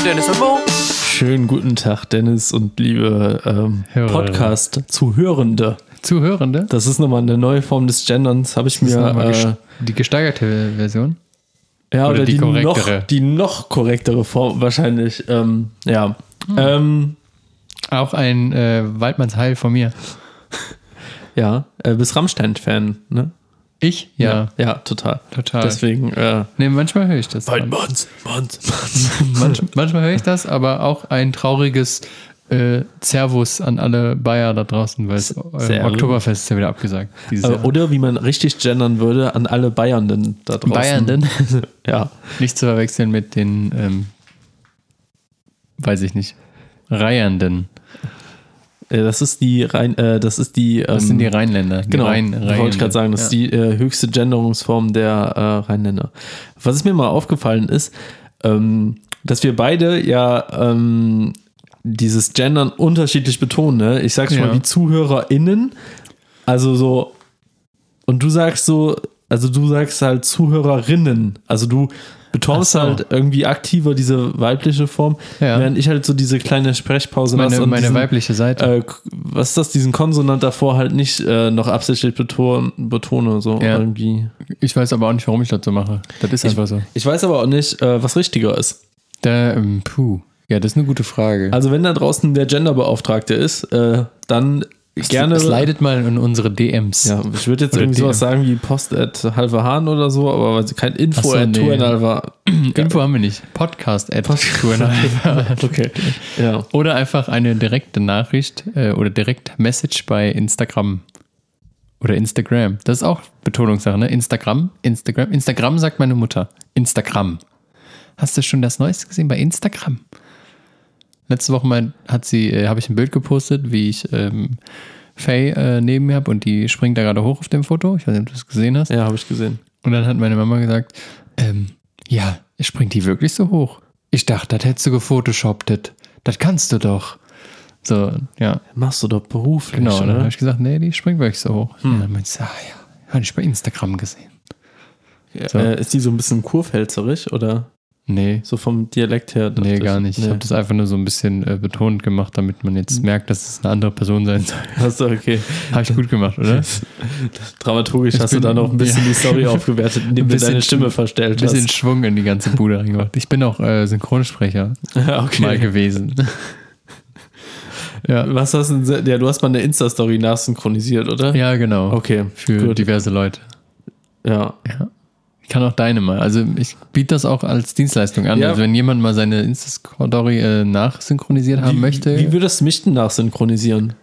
mit Dennis und Mo. Schönen guten Tag, Dennis und liebe ähm. Podcast-Zuhörende. Zuhörende? Das ist nochmal eine neue Form des Genderns, habe ich Das mir. Äh, die gesteigerte Version. ja, oder oder, die die, noch, korrektere? die noch korrektere Form wahrscheinlich. Ähm, ja. Hm. Ähm, Auch ein äh, Waldmanns Heil von mir. ja, äh, bist Rammstein-Fan, ne? Ich? Ja, Ja, total. total. Deswegen, äh, Nee, manchmal höre ich das. Manns, Manns, Manns. Manch, manchmal höre ich das, aber auch ein trauriges äh, Servus an alle Bayer da draußen, weil das äh. Oktoberfest ist ja wieder abgesagt. Äh, oder wie man richtig gendern würde, an alle Bayernden da draußen. Bayernden? Ja. Nicht zu verwechseln mit den, ähm, weiß ich nicht, Reiernden. Äh, Das ist die Rhein, äh, das ist die. Das ähm, sind die Rheinländer. Die Genau, Rhein, wollte ich gerade sagen, das ist die äh, höchste Genderungsform der äh, Rheinländer. Was ist mir mal aufgefallen ist, ähm, dass wir beide ja ähm, dieses Gendern unterschiedlich betonen. Ne? Ich sag schon Ja. mal, die ZuhörerInnen, also so, und du sagst so, also du sagst halt ZuhörerInnen, also du betonst Ach so. halt irgendwie aktiver diese weibliche Form, Ja. während ich halt so diese kleine Sprechpause lasse meine, und meine diesen, weibliche Seite. äh, was ist das, diesen Konsonant davor halt nicht äh, noch absichtlich beton, betone, so Ja. irgendwie. Ich weiß aber auch nicht, warum ich das so mache. Das ist einfach so. Ich weiß aber auch nicht, äh, was richtiger ist. Da, ähm, puh. Ja, das ist eine gute Frage. Also wenn da draußen der Genderbeauftragte ist, äh, dann gerne. Es leidet mal in unsere DMs. ja, ich würde jetzt Oder irgendwie sowas DM. sagen wie Post at halbe Hahn oder so, aber weil sie kein Info so, at nee. Tourenalva. Info haben wir nicht. Podcast at Tourenalva. Okay. Ja. Oder einfach eine direkte Nachricht äh, oder direkt Message bei Instagram. Oder Instagram. Das ist auch Betonungssache, ne? Instagram, Instagram. Instagram sagt meine Mutter. Instagram. Hast du schon das Neueste gesehen bei Instagram? Letzte Woche mal hat sie, äh, habe ich ein Bild gepostet, wie ich ähm, Faye äh, neben mir habe und die springt da gerade hoch auf dem Foto. Ich weiß nicht, ob du das gesehen hast. Ja, habe ich gesehen. Und dann hat meine Mama gesagt, ähm, ja, springt die wirklich so hoch? Ich dachte, das hättest du gefotoshoppt. Das, kannst du doch. So, ja, Machst du doch beruflich, genau. Und dann habe oder? ich gesagt, nee, die springt wirklich so hoch. Und dann meinte sie, ah ja, habe ich bei Instagram gesehen. so. Äh, ist die so ein bisschen kurpfälzerig oder Nee, so vom Dialekt her? nee, ich? gar nicht. Ich Nee. habe das einfach nur so ein bisschen äh, betont gemacht, damit man jetzt merkt, dass es eine andere Person sein soll. Achso, okay. Habe ich gut gemacht, oder? Dramaturgisch Ich hast du bin- da noch ein bisschen ja. die Story aufgewertet, indem Ein du bisschen deine Stimme Ein verstellt bisschen hast. Schwung in die ganze Bude reingemacht. Ich bin auch äh, Synchronsprecher okay. mal gewesen. ja. Was hast du? Ja, du hast mal eine Insta-Story nachsynchronisiert, oder? ja, genau. Okay, Für gut. diverse Leute. Ja. Ja. Ich kann auch deine mal. Also ich biete das auch als Dienstleistung an. Ja. Also wenn jemand mal seine Insta-Story äh, nachsynchronisiert haben Wie, möchte, wie würdest du mich denn nachsynchronisieren?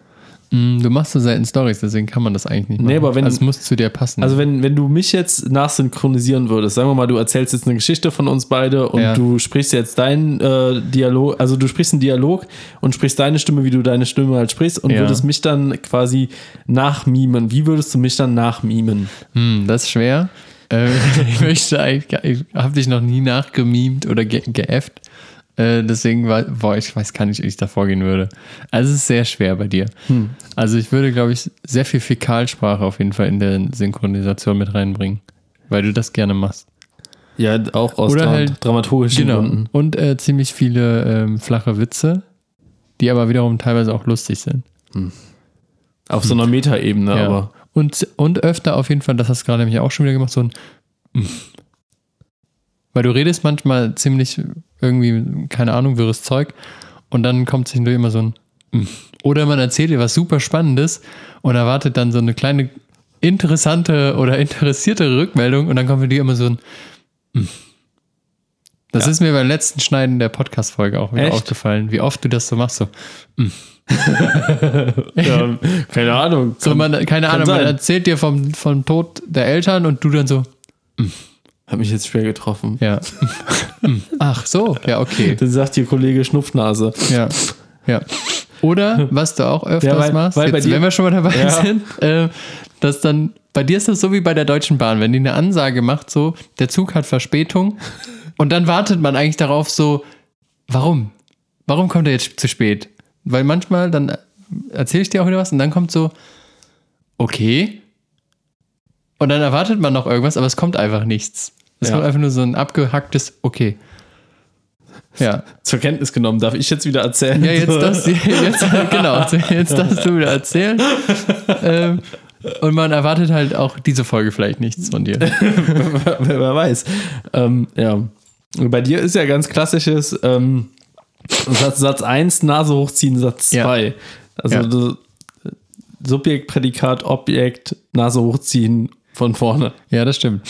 mh, du machst so selten Stories, deswegen kann man das eigentlich nicht machen. Nee, aber wenn- also es muss zu dir passen. Also wenn, wenn du mich jetzt nachsynchronisieren würdest, sagen wir mal, du erzählst jetzt eine Geschichte von uns beide und Ja. du sprichst jetzt deinen äh, Dialog, also du sprichst einen Dialog und sprichst deine Stimme, wie du deine Stimme halt sprichst und Ja. würdest mich dann quasi nachmimen. Wie würdest du mich dann nachmimen? hm, das ist schwer. Äh, ich möchte eigentlich, ich habe dich noch nie nachgemimt oder ge geäfft. Äh, deswegen war, boah, ich weiß gar nicht, wie ich da vorgehen würde. Also es ist sehr schwer bei dir. Hm. Also ich würde, glaube ich, sehr viel Fäkalsprache auf jeden Fall in der Synchronisation mit reinbringen, weil du das gerne machst. Ja, auch aus Oder halt- dramaturgischen Genau. Gründen. Und äh, ziemlich viele ähm, flache Witze, die aber wiederum teilweise auch lustig sind. Auf so einer Metaebene, Ja. aber. Und, und öfter auf jeden Fall, das hast du gerade nämlich auch schon wieder gemacht, so ein. Weil du redest manchmal ziemlich irgendwie, keine Ahnung, wirres Zeug und dann kommt zwischendurch immer so ein. Oder man erzählt dir was super Spannendes und erwartet dann so eine kleine interessante oder interessierte Rückmeldung und dann kommt für dir immer so ein. Das Ja. ist mir beim letzten Schneiden der Podcast-Folge auch wieder Echt? aufgefallen, wie oft du das so machst. So, Ja, keine Ahnung. so man, keine Ahnung, man sein. erzählt dir vom, vom Tod der Eltern und du dann so, Hat mich jetzt schwer getroffen. Ja. Ach so, ja, okay. Dann sagt hier Kollege Schnupfnase. Ja. Ja. Oder, was du auch öfters Ja, weil- machst, weil jetzt, dir- wenn wir schon mal dabei Ja. sind, äh, dass dann, bei dir ist das so wie bei der Deutschen Bahn, wenn die eine Ansage macht, so, der Zug hat Verspätung und dann wartet man eigentlich darauf so, warum? Warum kommt er jetzt zu spät? Weil manchmal, dann erzähle ich dir auch wieder was und dann kommt so, okay. Und dann erwartet man noch irgendwas, aber es kommt einfach nichts. Es Ja. kommt einfach nur so ein abgehacktes Okay. Ja. zur Kenntnis genommen. Darf ich jetzt wieder erzählen? Ja, jetzt das, jetzt, genau, jetzt darfst du wieder erzählen. Ähm, und man erwartet halt auch diese Folge vielleicht nichts von dir. wer, wer weiß. Ähm, ja. Und bei dir ist ja ganz klassisches ähm, Satz, Satz 1, Nase hochziehen, Satz Ja. 2. Also Ja. Subjekt, Prädikat, Objekt, Nase hochziehen von vorne. Ja, das stimmt.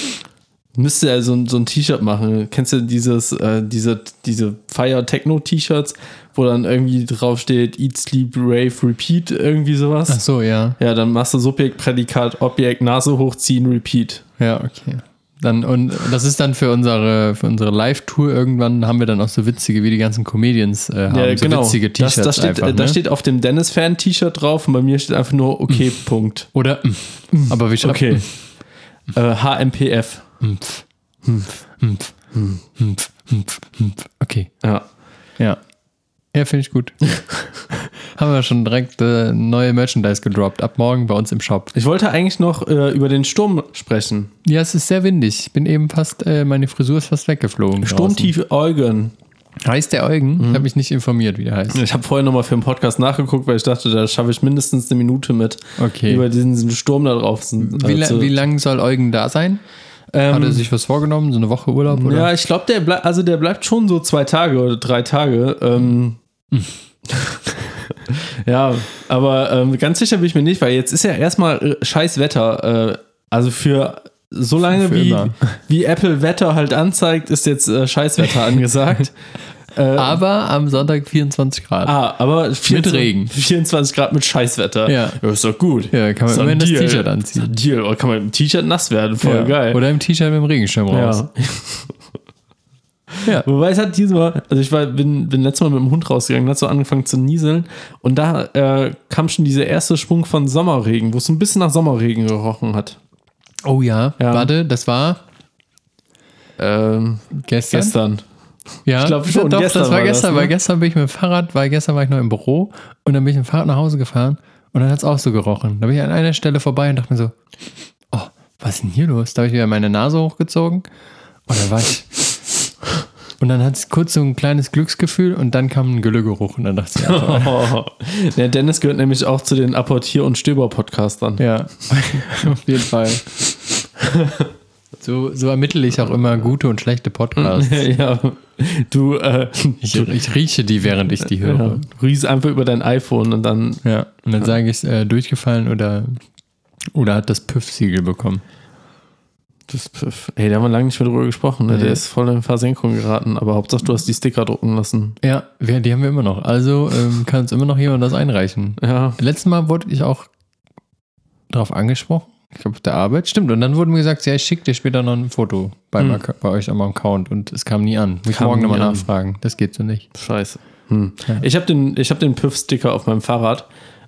Müsste ja so, ein- so ein T-Shirt machen. Kennst du dieses, äh, diese, diese Fire-Techno-T-Shirts, wo dann irgendwie draufsteht Eat, Sleep, Rave, Repeat, irgendwie sowas? Ach so, ja. Ja, dann machst du Subjekt, Prädikat, Objekt, Nase hochziehen, Repeat. Ja, okay. Dann, und das ist dann für unsere, für unsere Live-Tour irgendwann haben wir dann auch so witzige, wie die ganzen Comedians äh, haben, Ja, so genau. witzige das, T-Shirts das steht, einfach. da ne? steht auf dem Dennis-Fan-T-Shirt drauf und bei mir steht einfach nur okay, Punkt. Oder, mm. aber wie schreibt Okay. äh, HMPF. Okay, Ja. ja. Ja, finde ich gut. haben wir schon direkt äh, neue Merchandise gedroppt. Ab morgen bei uns im Shop. Ich wollte eigentlich noch äh, über den Sturm sprechen. Ja, es ist sehr windig. Ich bin eben fast, äh, meine Frisur ist fast weggeflogen. Sturmtief Eugen. Heißt der Eugen? Ich habe mich nicht informiert, wie der heißt. Ich habe vorher nochmal für den Podcast nachgeguckt, weil ich dachte, da schaffe ich mindestens eine Minute mit. Okay. Über diesen, Sturm da drauf. Wie, la zu- wie lang soll Eugen da sein? Ähm, Hat er sich was vorgenommen? So eine Woche Urlaub? Oder? Ja, ich glaube, der, bleib, also der bleibt schon so zwei Tage oder drei Tage. Ähm, ja, aber ähm, ganz sicher bin ich mir nicht, weil jetzt ist ja erstmal äh, scheiß Wetter. Äh, also für so lange Für wie, immer. wie Apple Wetter halt anzeigt, ist jetzt äh, Scheißwetter angesagt. Äh, Aber am Sonntag 24 Grad. ah, aber 24, Regen. 24 Grad mit Scheißwetter. Ja. ist doch gut. Ja, kann man ein immerhin das. T-Shirt anziehen. Ein Deal. Oder kann man mit dem T-Shirt nass werden? Voll Ja. geil. Oder im T-Shirt mit dem Regenschirm raus. ja. Ja. Wobei es hat diesmal, also ich war, bin, bin letztes Mal mit dem Hund rausgegangen, hat so angefangen zu nieseln und da äh, kam schon dieser erste Schwung von Sommerregen, wo es so ein bisschen nach Sommerregen gerochen hat. Oh ja. Ja. Warte, das war Ähm, gestern. gestern. Ja, Ich glaub schon, Doch, gestern das war war das, gestern, ne? weil gestern bin ich mit dem Fahrrad, weil gestern war ich noch im Büro und dann bin ich mit dem Fahrrad nach Hause gefahren und dann hat es auch so gerochen. Da bin ich an einer Stelle vorbei und dachte mir so, oh, was ist denn hier los? Da habe ich wieder meine Nase hochgezogen und dann war ich. Und dann hat es kurz so ein kleines Glücksgefühl und dann kam ein Güllegeruch und dann dachte ich, ja, Oh. Der Dennis gehört nämlich auch zu den Apportier- und Stöber-Podcastern. ja auf jeden Fall. So, so ermittle ich auch immer gute und schlechte Podcasts. ja, du, äh, Ich, ich rieche die, während ich die höre. ja, du riechst einfach über dein iPhone und dann Ja, und dann sage ich, äh, durchgefallen oder, oder hat das Püff-Siegel bekommen. Das, pf, ey, da haben wir lange nicht mehr drüber gesprochen. Ne? Nee. Der ist voll in Versenkung geraten, aber Hauptsache du hast die Sticker drucken lassen. Ja, wir, die haben wir immer noch. Also ähm, kann uns immer noch jemand das einreichen. Ja. Letztes Mal wurde ich auch darauf angesprochen. Ich glaube, auf der Arbeit. Stimmt. Und dann wurde mir gesagt, ja, ich schicke dir später noch ein Foto beim, Hm. Bei euch am Account. Und es kam nie an. Muss ich morgen nochmal nachfragen. Das geht so nicht. Scheiße. Hm. Ja. Ich habe den, ich hab den Püff-Sticker auf meinem Fahrrad.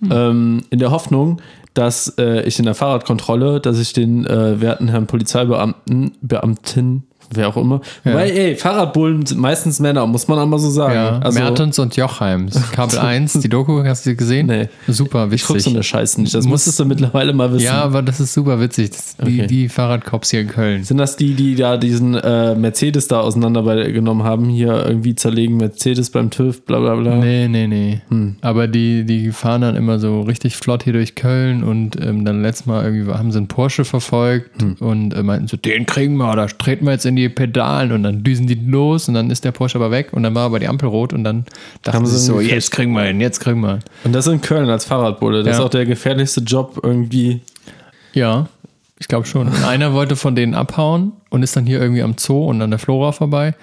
Ähm, in der Hoffnung, dass äh, ich in der Fahrradkontrolle, dass ich den äh, werten Herrn Polizeibeamten, Beamtin, wer auch immer, Ja. weil, ey, Fahrradbullen sind meistens Männer, muss man auch mal so sagen. Ja, also, Mertens und Jochheims. Kabel 1, die Doku, hast du gesehen? Nee. Super ich guck so eine Scheiße nicht. Das Muss- musstest du mittlerweile mal wissen. ja, aber das ist super witzig. Das, die, Okay. die Fahrradcops hier in Köln. Sind das die, die da diesen äh, Mercedes da auseinandergenommen haben? Hier irgendwie zerlegen Mercedes beim TÜV, bla bla bla. Nee, nee, nee. Hm. Aber die, die fahren dann immer so richtig flott hier durch Köln und ähm, dann letztes Mal irgendwie haben sie einen Porsche verfolgt Hm. und äh, meinten so, den kriegen wir, da treten wir jetzt in die Pedalen und dann düsen die los und dann ist der Porsche aber weg und dann war aber die Ampel rot und dann dachten Haben sie so, jetzt kriegen wir ihn, jetzt kriegen wir ihn. Und das in Köln als Fahrradbulle. Das Ja. ist auch der gefährlichste Job irgendwie. Ja, ich glaube schon. Und einer wollte von denen abhauen und ist dann hier irgendwie am Zoo und an der Flora vorbei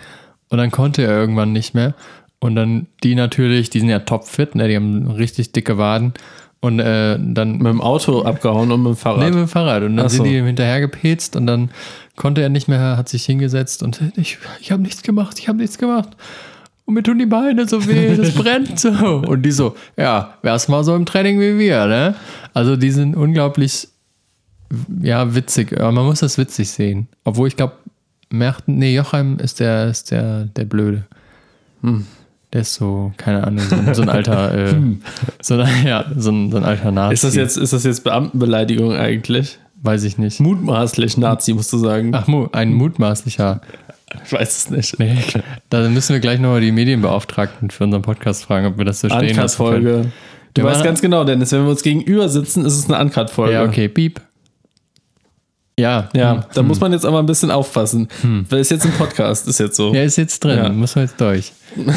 und dann konnte er irgendwann nicht mehr und dann die natürlich, die sind ja topfit, ne, die haben richtig dicke Waden und äh, dann Mit dem Auto abgehauen und mit dem Fahrrad. Nee, mit dem Fahrrad. Und dann so. sind die ihm hinterhergepetzt und dann konnte er nicht mehr, hat sich hingesetzt und ich, ich habe nichts gemacht, ich habe nichts gemacht. Und mir tun die Beine so weh, das brennt so. Und die so, ja, wär's mal so im Training wie wir, ne? Also die sind unglaublich, ja, witzig. Aber man muss das witzig sehen. Obwohl ich glaube, Merten, nee, Jochheim ist der, ist der, der Blöde. Der ist so, keine Ahnung, so, ein- so ein alter, äh, so, ein, ja, so, ein, so ein alter Nazi. Ist das jetzt, ist das jetzt Beamtenbeleidigung eigentlich? Weiß ich nicht. Mutmaßlich Nazi, musst du sagen. Ach, ein mutmaßlicher. Ich weiß es nicht. Nee, da müssen wir gleich nochmal die Medienbeauftragten für unseren Podcast fragen, ob wir das so stehen lassen. Uncut-Folge. Du weißt ganz genau, Dennis, wenn wir uns gegenüber sitzen, ist es eine Uncut-Folge. Ja, okay, piep. Ja, Ja, hm. da muss man jetzt aber ein bisschen aufpassen. Weil es jetzt ein Podcast ist jetzt so. Ja, ist jetzt drin, Ja. muss man jetzt durch.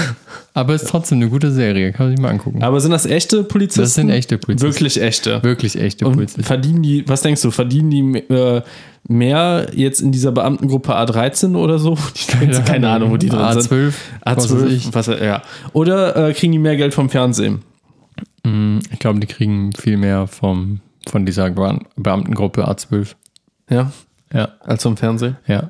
Aber ist trotzdem eine gute Serie, kann man sich mal angucken. Aber sind das echte Polizisten? Das sind echte Polizisten. Wirklich echte. Wirklich echte Und Polizisten. verdienen die, was denkst du, verdienen die äh, mehr jetzt in dieser Beamtengruppe A13 oder so? Die, keine Ahnung, wo die drin sind. A12, was weiß A12, ich. was, ja. Oder äh, kriegen die mehr Geld vom Fernsehen? Mm, Ich glaube, die kriegen viel mehr vom, von dieser Beam- Beamtengruppe A12. Ja, Ja, als vom Fernsehen. ja.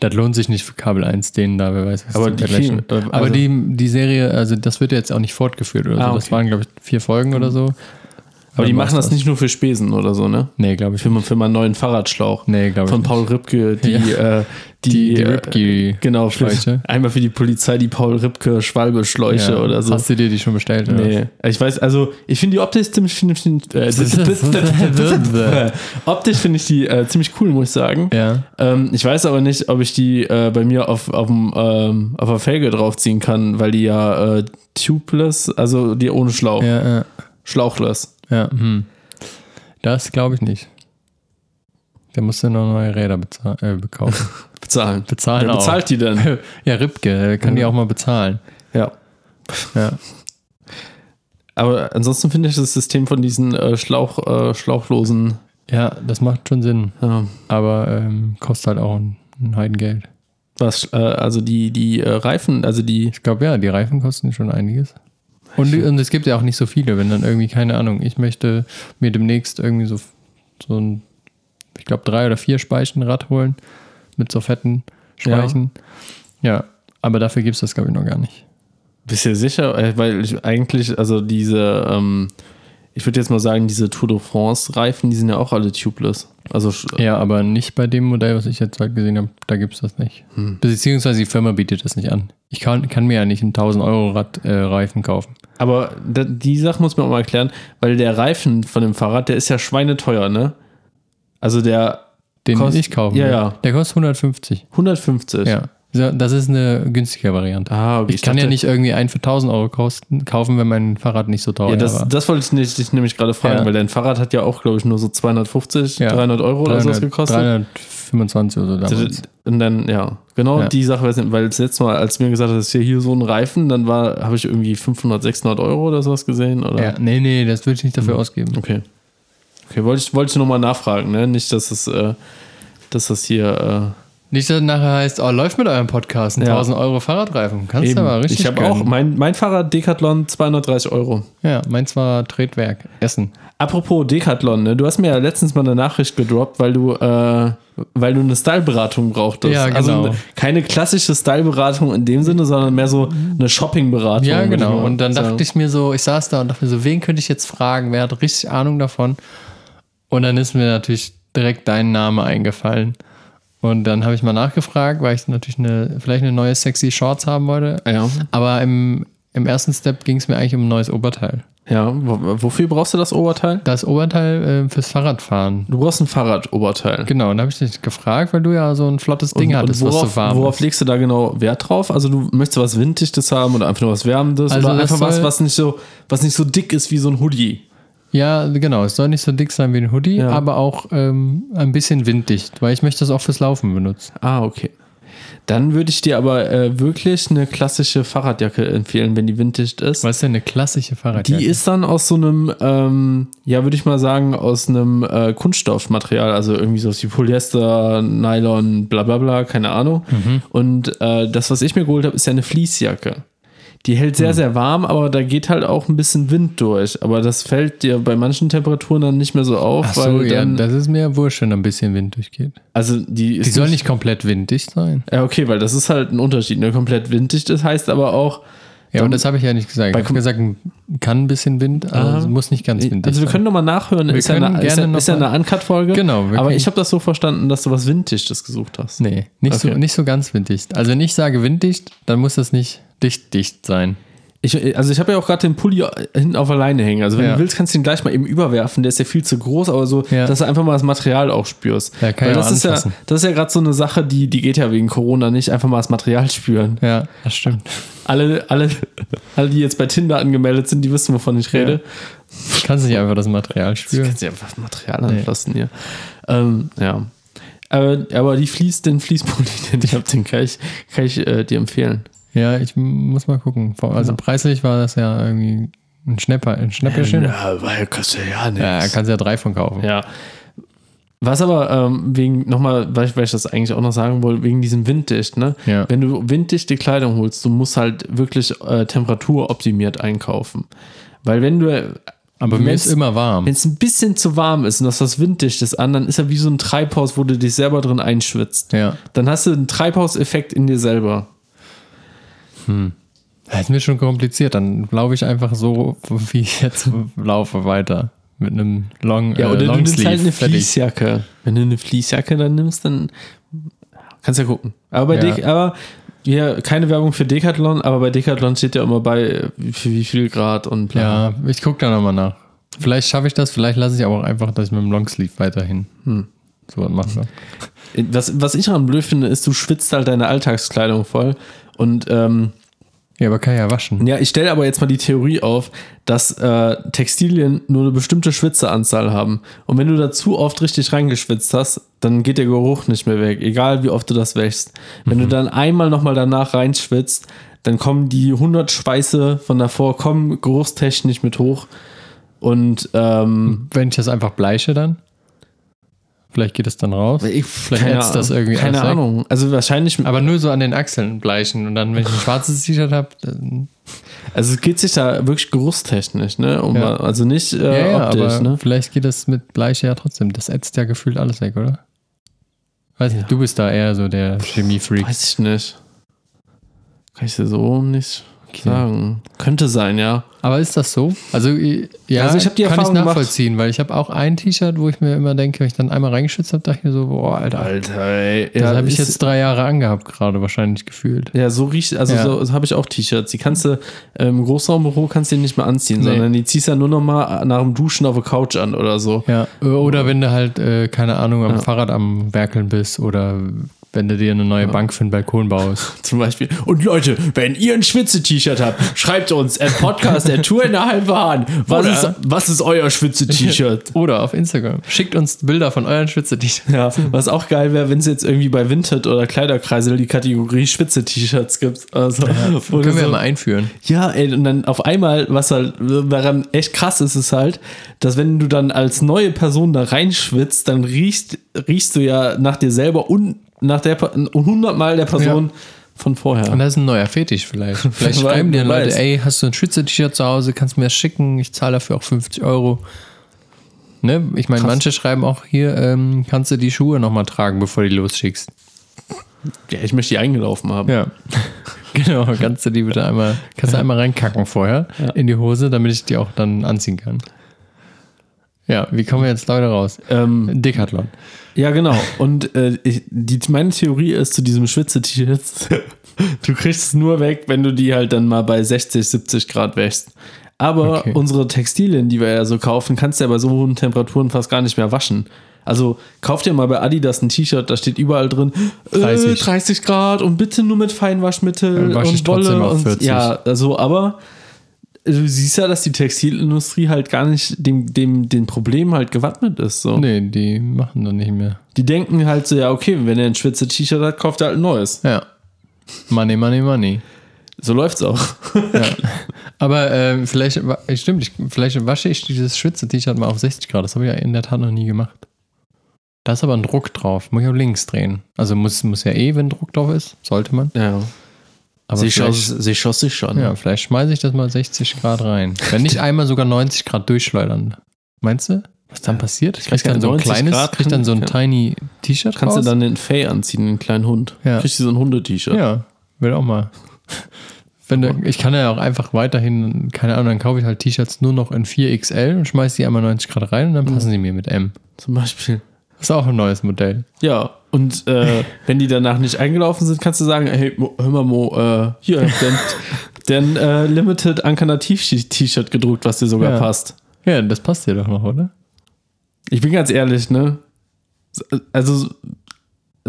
Das lohnt sich nicht für Kabel 1, denen da, wer weiß, was Aber die kriegen, äh, Aber also- die, die Serie, also das wird jetzt auch nicht fortgeführt oder so. Ah, Das okay. waren, glaube ich, vier Folgen oder so. Aber die machen das nicht nur für Spesen oder so, ne? Nee, glaube ich. Für, für mal einen neuen Fahrradschlauch. Nee, glaube ich. Von. Paul Ripke, die, Ja. äh, die, Die, die äh, Ripkey. Genau, für, Schläuche. einmal für die Polizei die Paul Ripke Schwalbe-Schläuche Ja. oder so. Hast du dir die schon bestellt? Oder? Nee, ich weiß, also ich finde die optisch ziemlich. Äh, optisch finde ich die äh, ziemlich cool, muss ich sagen. Ja. Ähm, ich weiß aber nicht, ob ich die äh, bei mir auf, auf, ähm, auf der Felge draufziehen kann, weil die ja äh, tubeless, also die ohne Schlauch, Ja, ja. schlauchless. Ja hm. Das glaube ich nicht. Da musst du noch neue Räder bezahl äh, bekaufen. Bezahlen. Bezahlen Wer auch. bezahlt die denn? ja, Ripke, der kann die auch mal bezahlen. ja. Ja. Aber ansonsten finde ich das System von diesen äh, Schlauch, äh, schlauchlosen. ja, das macht schon Sinn. Ja, Aber ähm, kostet halt auch ein, ein Heidengeld. was, äh, also die, die äh, Reifen, also die. Ich glaube, ja, die Reifen kosten schon einiges. Und, und es gibt ja auch nicht so viele, wenn dann irgendwie, keine Ahnung, ich möchte mir demnächst irgendwie so, so ein, ich glaube, drei oder vier Speichenrad holen mit so fetten Speichen. Ja, aber dafür gibt es das, glaube ich, noch gar nicht. Bist du dir sicher? Äh, Weil ich eigentlich, also diese, ähm, ich würde jetzt mal sagen, diese Tour de France-Reifen, die sind ja auch alle tubeless. Also Ja, aber nicht bei dem Modell, was ich jetzt halt gesehen habe, da gibt es das nicht. Beziehungsweise die Firma bietet das nicht an. Ich kann, kann mir ja nicht einen 1000 Euro Rad, äh, Reifen kaufen. Aber da, die Sache muss man auch mal erklären, weil der Reifen von dem Fahrrad, der ist ja schweineteuer, ne? Also der Den Kost- ich kaufen Ja, ja. Der kostet 150. 150. Ja. Das ist eine günstige Variante. Ah, okay. Ich kann ja dachte- nicht irgendwie einen für 1000 Euro kosten, kaufen, wenn mein Fahrrad nicht so teuer Ja, das, das wollte ich nicht, dich nämlich gerade fragen, Ja. weil dein Fahrrad hat ja auch, glaube ich, nur so 250, Ja. 300 Euro oder sowas gekostet. 325 oder so damals. Und dann, ja, genau Ja. die Sache, weil das letzte Mal, als du mir gesagt hast, hier, hier so ein Reifen, dann war, habe ich irgendwie 500, 600 Euro oder sowas gesehen, oder? Ja, nee, nee, das würde ich nicht Mhm. dafür ausgeben. Okay. Okay, wollte ich, wollte ich nochmal nachfragen, ne? Nicht, dass es, äh, dass das hier, Nicht, dass nachher heißt, oh, läuft mit eurem Podcast, ein Ja. 1000 Euro Fahrradreifen. Kannst du aber richtig Ich habe auch, mein, mein Fahrrad Decathlon 230 Euro. Ja, meins war Tretwerk, Essen. Apropos Decathlon, ne? Du hast mir ja letztens mal eine Nachricht gedroppt, weil du, äh, weil du eine Styleberatung brauchtest. Ja, genau. Also keine klassische Styleberatung in dem Sinne, sondern mehr so eine Shoppingberatung. Ja, genau. Und dann dachte ich mir so, ich saß da und dachte mir so, wen könnte ich jetzt fragen? Wer hat richtig Ahnung davon? Und dann ist mir natürlich direkt dein Name eingefallen. Und dann habe ich mal nachgefragt, weil ich natürlich eine, vielleicht eine neue sexy Shorts haben wollte. Ja, Aber im, im ersten Step ging es mir eigentlich um ein neues Oberteil. ja. Wo- Wofür brauchst du das Oberteil? Das Oberteil äh, fürs Fahrradfahren. Du brauchst ein Fahrradoberteil. Genau, und da habe ich dich gefragt, weil du ja so ein flottes Ding Und, hattest, und worauf, was so warm worauf ist. legst du da genau Wert drauf? Also du möchtest was Winddichtes haben oder einfach nur was Wärmendes Also oder einfach was, was nicht so, was nicht so dick ist wie so ein Hoodie. Ja, genau. Es soll nicht so dick sein wie ein Hoodie, Ja. aber auch ähm, ein bisschen winddicht, weil ich möchte das auch fürs Laufen benutzen. Ah, okay. Dann würde ich dir aber äh, wirklich eine klassische Fahrradjacke empfehlen, wenn die winddicht ist. Was ist denn eine klassische Fahrradjacke? Die ist dann aus so einem, ähm, ja, würde ich mal sagen, aus einem äh, Kunststoffmaterial, also irgendwie so wie Polyester, Nylon, bla bla bla, keine Ahnung. Und äh, das, was ich mir geholt habe, ist ja eine Fließjacke. Die hält sehr, sehr warm, aber da geht halt auch ein bisschen Wind durch. Aber das fällt dir bei manchen Temperaturen dann nicht mehr so auf, Ach so, weil ja, dann, das ist mir wurscht, wenn da ein bisschen Wind durchgeht. also die ist Die soll nicht komplett winddicht sein. ja, okay, weil das ist halt ein Unterschied. Ne? Komplett winddicht ist, heißt aber auch, Ja, und das habe ich ja nicht gesagt. Ich habe gesagt, kann ein bisschen Wind, aber es muss nicht ganz winddicht Also wir können nochmal nachhören, ist ja, können eine, ist, gerne ja, ist ja eine Uncut-Folge. Genau, wir Aber ich habe das so verstanden, dass du was Winddichtes gesucht hast. Nee, nicht, Okay. so, nicht so ganz winddicht. Also wenn ich sage winddicht, dann muss das nicht dicht dicht sein. Ich, also ich habe ja auch gerade den Pulli hinten auf alleine hängen. Also wenn Ja. du willst, kannst du ihn gleich mal eben überwerfen. Der ist ja viel zu groß, aber so, Ja. dass du einfach mal das Material auch spürst. Ja, kann Weil das ist ja, das ist ja gerade so eine Sache, die, die geht ja wegen Corona nicht. Einfach mal das Material spüren. Ja, das stimmt. Alle, alle, alle, die jetzt bei Tinder angemeldet sind, die wissen, wovon ich rede. Kannst nicht einfach das Material Du spüren. kannst ja einfach das Material anfassen hier. Ähm, ja. Aber, aber die Fließ, den Fließpulli, den ich habe, den kann ich, kann ich äh, dir empfehlen. Ja, ich muss mal gucken. Also Ja. preislich war das ja irgendwie ein Schnäpper, ein Schnäpperchen. Ja, weil kostet ja nichts. ja kannst ja drei von kaufen. Ja. Was aber ähm, wegen, nochmal, weil ich, weil ich das eigentlich auch noch sagen wollte, wegen diesem Winddicht, ne? Ja. Wenn du winddichte Kleidung holst, du musst halt wirklich äh, temperaturoptimiert einkaufen. Weil wenn du, Aber mir ist immer warm. wenn es ein bisschen zu warm ist und das was winddichtes an, dann ist er wie so ein Treibhaus, wo du dich selber drin einschwitzt. Ja. Dann hast du einen Treibhauseffekt in dir selber. Das ist mir schon kompliziert. Dann laufe ich einfach so, wie ich jetzt laufe, weiter. Mit einem Long, Ja, äh, oder du nimmst halt eine Fertig. Fließjacke. Wenn du eine Fließjacke dann nimmst, dann kannst du ja gucken. Aber bei Ja. Dec aber ja, keine Werbung für Decathlon, aber bei Decathlon steht ja immer bei, äh, für wie viel Grad und bla. Ja, ich gucke da nochmal nach. Vielleicht schaffe ich das, vielleicht lasse ich aber auch einfach, dass ich mit dem Longsleeve weiterhin Hm. so was mache. Was, was ich daran blöd finde, ist, du schwitzt halt deine Alltagskleidung voll. Und ähm, Ja, aber kann ja waschen. ja, ich stelle aber jetzt mal die Theorie auf, dass äh, Textilien nur eine bestimmte Schwitzeanzahl haben. Und wenn du da zu oft richtig reingeschwitzt hast, dann geht der Geruch nicht mehr weg, egal wie oft du das wäschst. Wenn du dann einmal nochmal danach reinschwitzt, dann kommen die 100 Schweiße von davor, kommen geruchstechnisch mit hoch. Und ähm, Wenn ich das einfach bleiche dann? Vielleicht geht es dann raus. ich, Vielleicht ätzt das irgendwie Keine alles weg. Ahnung. Also wahrscheinlich, Aber nur so an den Achseln bleichen. Und dann, wenn ich ein schwarzes T-Shirt habe, dann. also es geht sich da wirklich geruchstechnisch, ne? Um, Ja. Also nicht äh, Ja, ja, optisch, aber ne? vielleicht geht das mit Bleiche ja trotzdem. Das ätzt ja gefühlt alles weg, oder? Weiß nicht, du bist da eher so der Chemie-Freak. Weiß ich nicht. Kann ich dir so nicht sagen. Könnte sein, ja. Aber ist das so? Also, ja, Also ich die kann ich gemacht- nachvollziehen, weil ich habe auch ein T-Shirt, wo ich mir immer denke, wenn ich dann einmal reingeschützt habe, dachte ich mir so, boah, Alter. Alter, ey. das Ja, habe ich jetzt drei Jahre angehabt, gerade wahrscheinlich gefühlt. Ja, so riecht, also Ja. so, so habe ich auch T-Shirts. Die kannst du äh, im Großraumbüro kannst du nicht mehr anziehen, Nee. sondern die ziehst du ja nur noch mal nach dem Duschen auf der Couch an oder so. Ja, oder wenn du halt, äh, keine Ahnung, am Ja. Fahrrad am Werkeln bist oder wenn du dir eine neue Bank für den Balkon baust. Zum Beispiel. Und Leute, wenn ihr ein Schwitze-T-Shirt habt, schreibt uns at Podcast der Tour in der halben Hahn. Was Oder- ist, was ist euer Schwitze-T-Shirt? Oder auf Instagram. Schickt uns Bilder von euren Schwitze-T-Shirts. Ja, was auch geil wäre, wenn es jetzt irgendwie bei Vinted oder Kleiderkreisel die Kategorie Schwitze-T-Shirts gibt. Also, du Können wir so- ja mal einführen. Ja, ey, und dann auf einmal, was halt daran echt krass ist, ist halt, dass wenn du dann als neue Person da reinschwitzt, dann riechst, riechst du ja nach dir selber und nach der Per- und hundertmal der Person von vorher. Und das ist ein neuer Fetisch vielleicht. Vielleicht schreiben dir Leute, ey, hast du ein Schwitze-T-Shirt zu Hause, kannst du mir das schicken, ich zahle dafür auch 50 Euro. Ne? Ich meine, manche schreiben auch hier, ähm, kannst du die Schuhe nochmal tragen, bevor du die losschickst. Ja, ich möchte die eingelaufen haben. Ja. genau, kannst du die bitte einmal, kannst du einmal reinkacken vorher Ja. in die Hose, damit ich die auch dann anziehen kann. Ja, wie kommen wir jetzt Leute raus? Ähm, Decathlon. Ja, genau. Und äh, ich, die, meine Theorie ist zu diesem Schwitze-T-Shirts, du kriegst es nur weg, wenn du die halt dann mal bei 60, 70 Grad wäschst. Aber Okay. unsere Textilien, die wir ja so kaufen, kannst du ja bei so hohen Temperaturen fast gar nicht mehr waschen. Also kauf dir mal bei Adidas ein T-Shirt, da steht überall drin 30. 30. Äh, 30 Grad und bitte nur mit Feinwaschmittel und Wolle und 40. ja, also aber du siehst ja, dass die Textilindustrie halt gar nicht dem, dem den Problem halt gewappnet ist. So. Nee, die machen doch nicht mehr. Die denken halt so, ja, okay, wenn er ein schwitze T-Shirt hat, kauft er halt ein neues. Ja. Money, money, money. So läuft's auch. Ja. Aber ähm, vielleicht, wa- stimmt, ich, vielleicht wasche ich dieses Schwitze-T-Shirt mal auf 60 Grad. Das habe ich ja in der Tat noch nie gemacht. Da ist aber ein Druck drauf. Muss ich auf links drehen. Also muss, muss ja eh, wenn Druck drauf ist, sollte man. Ja. Aber sie, schoss, sie schoss sich schon. ja, vielleicht schmeiße ich das mal 60 Grad rein. Wenn nicht einmal sogar 90 Grad durchschleudern. Meinst du? Was dann passiert? Ich krieg dann so ein 90 kleines, Grad krieg dann so ein kann- tiny T-Shirt Kannst raus? du dann den Fay anziehen, den kleinen Hund. Ja. Kriegst du so ein Hunde-T-Shirt. Ja, will auch mal. Wenn du, ich kann ja auch einfach weiterhin, keine Ahnung, dann kaufe ich halt T-Shirts nur noch in 4XL und schmeiße die einmal 90 Grad rein und dann passen sie mir mit M. Zum Beispiel. Ist auch ein neues Modell. Ja, und äh, wenn die danach nicht eingelaufen sind, kannst du sagen, hey, Mo, hör mal Mo, äh, hier, ein äh, Limited Inkarnativ-T-Shirt gedruckt, was dir sogar Ja. passt. Ja, das passt dir doch noch, oder? Ich bin ganz ehrlich, ne? Also,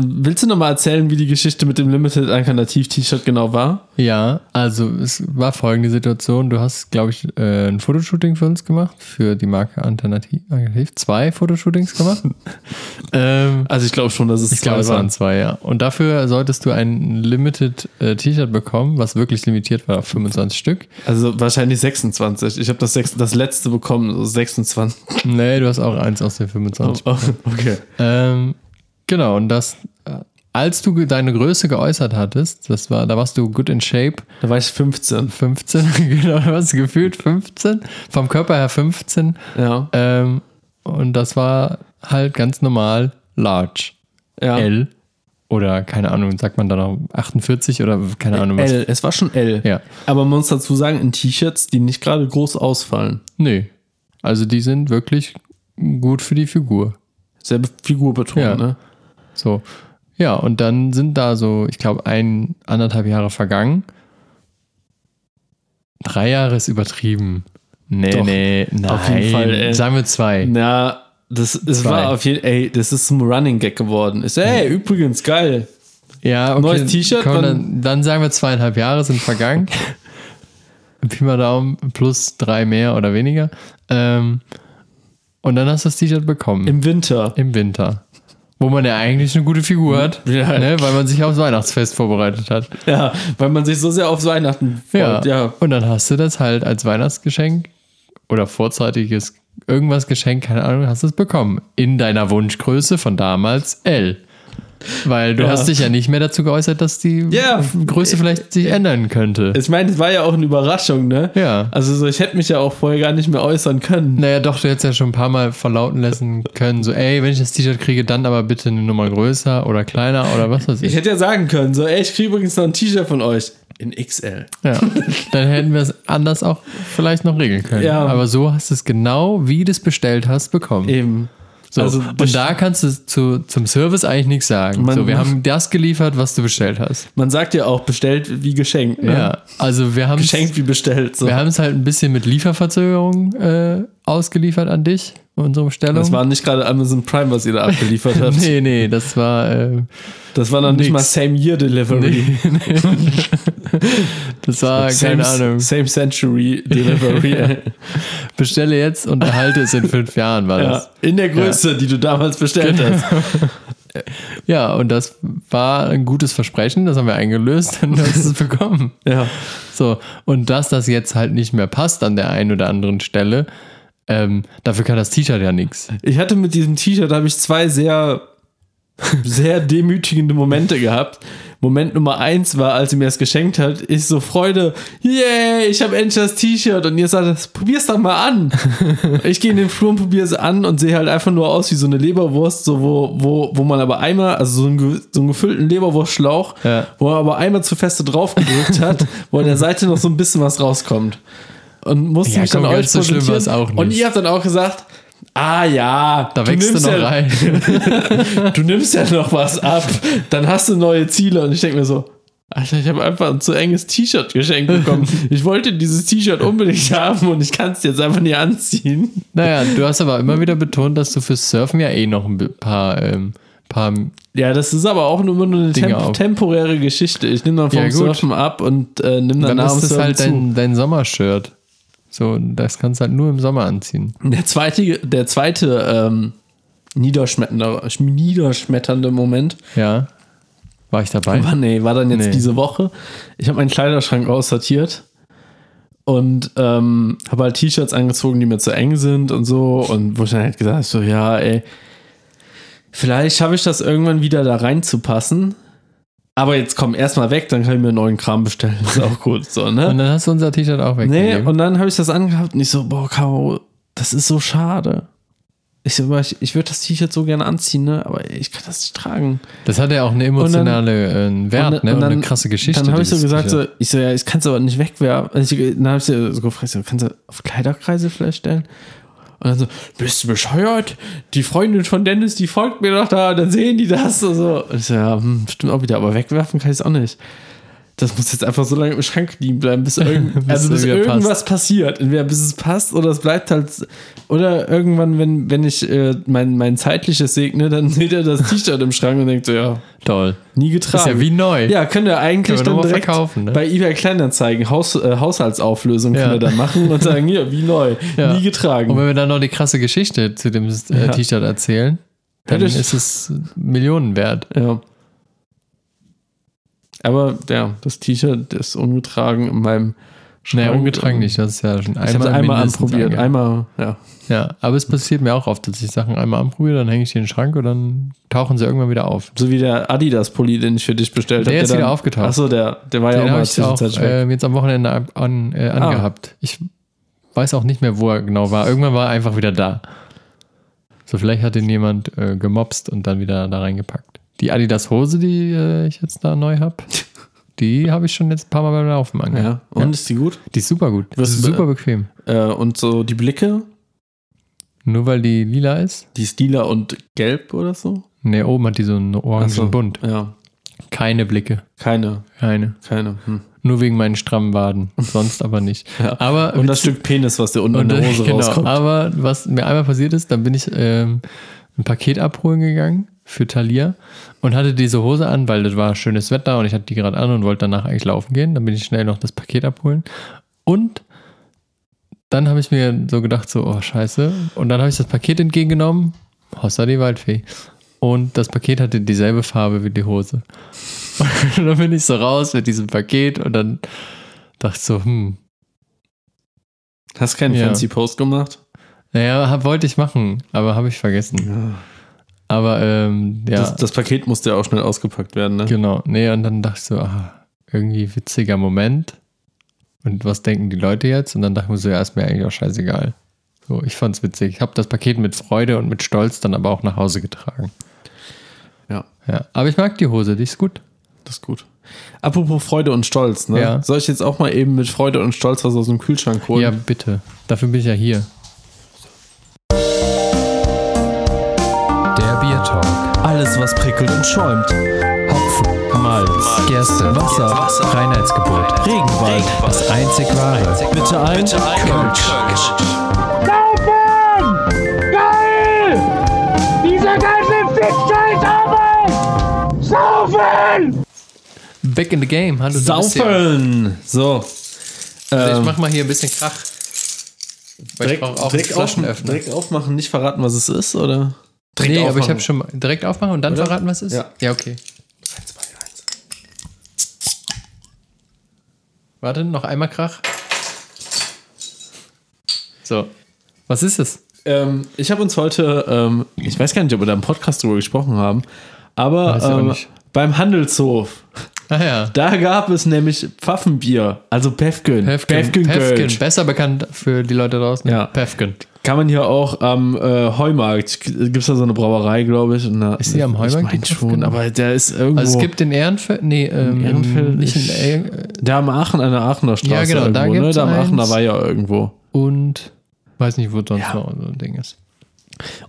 willst du noch mal erzählen, wie die Geschichte mit dem Limited Inkarnativ-T-Shirt genau war? Ja, also es war folgende Situation. Du hast, glaube ich, äh, ein Fotoshooting für uns gemacht, für die Marke Alternativ. Alternativ. Zwei Fotoshootings gemacht. ähm, Also, ich glaube schon, dass es ich glaube, es waren zwei, ja. Und dafür solltest du ein Limited äh, T-Shirt bekommen, was wirklich limitiert war auf 25 Stück. Also, wahrscheinlich 26. Ich habe das, das letzte bekommen, so 26. Nee, du hast auch eins aus den 25. Oh, okay. Ähm, genau, und das, äh, als du deine Größe geäußert hattest, das war, da warst du good in shape, Da war ich 15. 15, genau, du hast gefühlt 15, vom Körper her 15, Ja. ähm, und das war halt ganz normal large, ja. L, oder keine Ahnung, sagt man da noch 48 oder keine Ahnung was. L. Es war schon L. Ja, Aber man muss dazu sagen, in T-Shirts, die nicht gerade groß ausfallen. nö, also die sind wirklich gut für die Figur. Selbe Figur betont, Ja. ne? So. Ja, und dann sind da so, ich glaube, ein, anderthalb Jahre vergangen. Drei Jahre ist übertrieben. Nee, Doch, nee, nein. auf jeden Fall, ey. Sagen wir zwei. Na, das, es Zwei. war auf jeden ey, das ist zum Running Gag geworden. So, ey, übrigens, geil. Ja, okay. Neues T-Shirt, Dann, dann sagen wir zweieinhalb Jahre sind vergangen. Pi mal Daumen, plus drei mehr oder weniger. Ähm, und dann hast du das T-Shirt bekommen. Im Winter. Im Winter. Wo man ja eigentlich eine gute Figur hat, Ja. ne, weil man sich aufs Weihnachtsfest vorbereitet hat. Ja, weil man sich so sehr auf Weihnachten Ja. freut. Ja. Und dann hast du das halt als Weihnachtsgeschenk oder vorzeitiges irgendwas Geschenk, keine Ahnung, hast du es bekommen. In deiner Wunschgröße von damals L. Weil du Ja. hast dich ja nicht mehr dazu geäußert, dass die Ja. Größe vielleicht sich ändern könnte. Ich meine, es war ja auch eine Überraschung, ne? Ja. Also so, ich hätte mich ja auch vorher gar nicht mehr äußern können. Naja, doch, du hättest ja schon ein paar Mal verlauten lassen können, so, ey, wenn ich das T-Shirt kriege, dann aber bitte eine Nummer größer oder kleiner oder was weiß Ich ich. hätte ja sagen können, so, ey, ich kriege übrigens noch ein T-Shirt von euch. In XL. Ja. Dann hätten wir es anders auch vielleicht noch regeln können. Ja. Aber so hast du es genau, wie du es bestellt hast, bekommen. Eben. So, Also, und da kannst du zu, zum Service eigentlich nichts sagen. Man- so, wir haben das geliefert, was du bestellt hast. Man sagt ja auch, bestellt wie geschenkt, ne? Ja, also wir haben Geschenkt wie bestellt. So. wir haben es halt ein bisschen mit Lieferverzögerung äh, ausgeliefert an dich, unsere Bestellung. Das war nicht gerade Amazon Prime, was ihr da abgeliefert habt. nee, nee, das war äh, Das war noch nicht Nix. mal Same Year Delivery. das war same, keine Ahnung. Same Century Delivery. Bestelle jetzt und erhalte es in fünf Jahren war ja, das. in der Größe, die du damals bestellt hast. Ja, und das war ein gutes Versprechen, das haben wir eingelöst und du hast es bekommen. Ja. So, und dass das jetzt halt nicht mehr passt an der einen oder anderen Stelle, ähm, dafür kann das T-Shirt ja nichts. Ich hatte mit diesem T-Shirt habe ich zwei sehr, sehr demütigende Momente gehabt. Moment Nummer eins war, als sie mir das geschenkt hat, ich so Freude, yay, ich habe endlich das T-Shirt und ihr sagt, probier's doch mal an. ich gehe in den Flur und probiere es an und sehe halt einfach nur aus wie so eine Leberwurst, so wo, wo, wo man aber einmal, also so einen, so einen gefüllten Leberwurstschlauch, Ja. wo er aber einmal zu feste drauf gedrückt hat, wo an der Seite noch so ein bisschen was rauskommt. Und musste Ja, mich dann komm, euch ganz so schlimm präsentieren. Und ihr habt dann auch gesagt, ah ja, Da wächst du noch ja, rein. du nimmst ja noch was ab, dann hast du neue Ziele. Und ich denke mir so, Alter, ich habe einfach ein zu enges T-Shirt geschenkt bekommen. Ich wollte dieses T-Shirt unbedingt haben und ich kann es jetzt einfach nicht anziehen. Naja, du hast aber immer wieder betont, dass du fürs Surfen ja eh noch ein paar, ähm, paar Ja, das ist aber auch nur eine temp temporäre Geschichte. Ich nehme dann vom Ja. Surfen ab und äh, nehme dann dann nach dem ist es Surfen halt zu. dein, dein Sommershirt. So, das kannst du halt nur im Sommer anziehen. Der zweite, der zweite ähm, niederschmetternde, niederschmetternde Moment Ja. War ich dabei? war, nee, war dann jetzt Nee. diese Woche. Ich habe meinen Kleiderschrank aussortiert und ähm, habe halt T-Shirts angezogen, die mir zu eng sind und so. Und wo ich dann halt gesagt habe, so, ja, ey, vielleicht schaffe ich das irgendwann wieder da reinzupassen. Aber jetzt komm erstmal weg, dann kann ich mir neuen Kram bestellen. Ist auch gut. So, ne? Und dann hast du unser T-Shirt auch Nee, weggegeben. und dann habe ich das angehabt und ich so, boah, Caro, das ist so schade. Ich so, ich, ich würde das T-Shirt so gerne anziehen, ne? aber ich kann das nicht tragen. das hat ja auch eine emotionale äh, Wert, ne? Und, eine krasse Geschichte. Dann habe ich so gesagt, so, ich so, ja, ich kann es aber nicht wegwerfen. Also ich, dann habe ich sie so gefragt, so, kannst du auf Kleiderkreise vielleicht stellen? Und dann so, bist du bescheuert? Die Freundin von Dennis, die folgt mir doch da, dann sehen die das. Und, so. und ich so, ja, hm, stimmt auch wieder, aber wegwerfen kann ich es auch nicht. Das muss jetzt einfach so lange im Schrank liegen bleiben, bis, irgend, Bis also bis irgendwas passiert. Entweder bis es passt oder es bleibt halt. Oder irgendwann, wenn, wenn ich äh, mein, mein zeitliches segne, dann seht ihr das T-Shirt im Schrank und denkt so, ja, Toll. nie getragen. Ist ja wie neu. Ja, könnt ihr eigentlich Können dann direkt verkaufen, ne? bei eBay Kleinanzeigen Haus, äh, Haushaltsauflösung Ja. dann machen und sagen, hier, wie neu, Ja. nie getragen. Und wenn wir dann noch die krasse Geschichte zu dem äh, Ja. T-Shirt erzählen, dann Ja, ist es Millionen wert. Ja. Aber ja, das T-Shirt ist ungetragen in meinem Schrank. Naja, ungetragen nicht, das ist ja schon Ich habe einmal, einmal mindestens anprobiert. angehabt. Einmal, ja. Ja, aber es passiert mir auch oft, dass ich Sachen einmal anprobiere, dann hänge ich die in den Schrank und dann tauchen sie irgendwann wieder auf. So wie der Adidas-Pulli, den ich für dich bestellt habe. Der ist wieder aufgetaucht. Achso, der, der war ja auch Den mal ich auch äh, jetzt am Wochenende an, an, äh, Ah. angehabt. Ich weiß auch nicht mehr, wo er genau war. Irgendwann war er einfach wieder da. So, vielleicht hat ihn jemand äh, gemobst und dann wieder da reingepackt. Die Adidas-Hose, die äh, ich jetzt da neu habe, die habe ich schon jetzt ein paar Mal beim Laufen angehabt. Ja. Und ist die gut? Die ist super gut. Das ist super bequem. Äh, und so die Blicke, Nur weil die lila ist? die ist lila und gelb oder so? Ne, oben hat die so einen orangen so. Bund. Ja. Keine Blicke. Keine, Keine. keine. Hm. Nur wegen meinen strammen Waden. Sonst aber nicht. Ja. Aber Und das Stück Penis, was dir unten in der Hose genau, rauskommt. aber was mir einmal passiert ist, dann bin ich ähm, ein Paket abholen gegangen für Thalia und hatte diese Hose an, weil das war schönes Wetter und ich hatte die gerade an und wollte danach eigentlich laufen gehen. Dann bin ich schnell noch das Paket abholen und dann habe ich mir so gedacht, so, oh scheiße. Und dann habe ich das Paket entgegengenommen, Hossa die Waldfee. Und das Paket hatte dieselbe Farbe wie die Hose. Und dann bin ich so raus mit diesem Paket und dann dachte ich so, hm, Hast keinen Ja. fancy Post gemacht? naja, hab, wollte ich machen, aber habe ich vergessen. Ja. Aber ähm, ja, Das, das Paket musste ja auch schnell ausgepackt werden, ne? genau. Nee, und dann dachte ich so, ah, irgendwie witziger Moment. Und was denken die Leute jetzt? Und dann dachte ich mir so, ja, ist mir eigentlich auch scheißegal. So, ich fand's witzig. Ich habe das Paket mit Freude und mit Stolz dann aber auch nach Hause getragen. Ja, Ja, aber ich mag die Hose, die ist gut. das ist gut. Apropos Freude und Stolz, ne? Ja. Soll ich jetzt auch mal eben mit Freude und Stolz was aus dem Kühlschrank holen? Ja, bitte. Dafür bin ich ja hier. Was prickelt und schäumt. Hopfen, Malz, Gerste, Wasser, Reinheitsgebot. Regenwald. Das einzig wahre. Bitte ein Kölsch. Saufen! Geil! Diese ganze Fick-Scheiß-Arbeit! Saufen! Back in the game. Hallo. Saufen! So. Also ich Ähm, mach mal hier ein bisschen Krach. Weil direkt, ich auch direkt, auf, direkt aufmachen, nicht verraten, was es ist, oder? Direkt nee, aber ich aufmachen. habe schon mal direkt aufmachen und dann Oder? verraten, was es ist? Ja. Ja, okay. 3, 2, 1. Warte, noch einmal Krach. So. Was ist es? Ähm, ich habe uns heute, ähm, ich weiß gar nicht, ob wir da im Podcast drüber gesprochen haben, aber ähm, beim Handelshof, Ah ja. da gab es nämlich Pfaffenbier, also Pefken. Pefken. Pefken Pefken. Kölsch. Besser bekannt für die Leute draußen. Ja. Pefken. Kann man hier auch am äh, Heumarkt, gibt es da so eine Brauerei, glaube ich. Und da, Ist die am Heumarkt, Ich meine schon, aber der ist irgendwo. Also es gibt den Ehrenfeld. Nee, ähm, Ehrenfeld nicht in, äh, der am Aachen, an der Aachener Straße. Ja, genau, da irgendwo, ne? gibt's Da am Aachener eins. Weiher irgendwo. und weiß nicht, wo sonst Ja. noch so ein Ding ist.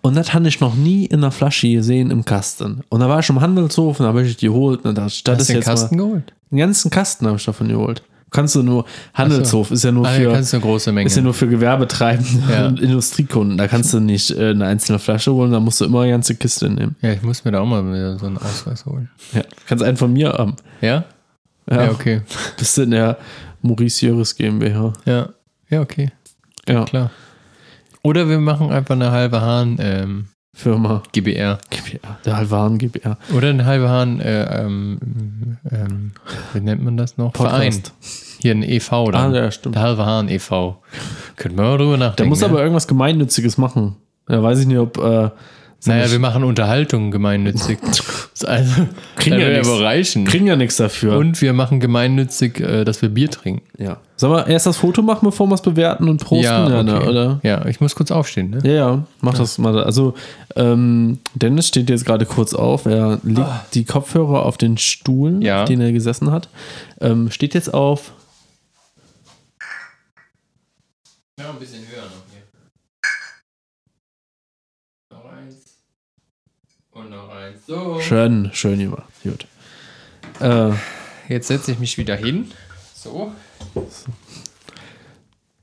Und das hatte ich noch nie in einer Flasche gesehen im Kasten. Und da war ich im Handelshof und da habe ich die geholt. Und da Hast du den Kasten mal, geholt? einen ganzen Kasten habe ich davon geholt. Kannst du nur, Handelshof ist ja nur Ah, für, kannst du eine große Menge. ist ja nur für Gewerbetreibende Ja. und Industriekunden. Da kannst du nicht äh, eine einzelne Flasche holen, da musst du immer eine ganze Kiste nehmen. ja, ich muss mir da auch mal wieder so einen Ausweis holen. Ja. Kannst einen von mir haben. Ja? Ja, Ja, okay. Bist du in der Maurice Jöris GmbH. Ja. Ja, okay. Ja, Klar. Oder wir machen einfach eine halbe Hahn ähm, Firma. GBR. GbR. Der Halbwaren GbR. Oder eine halbe Hahn, äh, ähm, ähm, wie nennt man das noch? Verein. Hier ein e.V. dann. Ah, ja, stimmt. Der halbe Hahn e.V. Können wir mal drüber nachdenken. Der muss aber irgendwas Gemeinnütziges machen. Ja, weiß ich nicht, ob. Äh, Naja, wir machen Unterhaltung gemeinnützig. also, Kriegen ja nichts. reichen. kriegen ja nichts dafür. Und wir machen gemeinnützig, äh, dass wir Bier trinken. ja. Sollen wir erst das Foto machen, bevor wir es bewerten und posten? Ja, ne, okay. oder? Ja, ich muss kurz aufstehen, ne? Ja, ja, mach das mal. Also, ähm, Dennis steht jetzt gerade kurz auf. Er legt die Kopfhörer auf den Stuhl, Ah. Ja. auf den er gesessen hat. Ähm, steht jetzt auf. Ja, ein bisschen höher noch hier. Noch eins. Und noch eins. So. Schön, schön gemacht. Gut. Äh, jetzt setze ich mich wieder hin. So.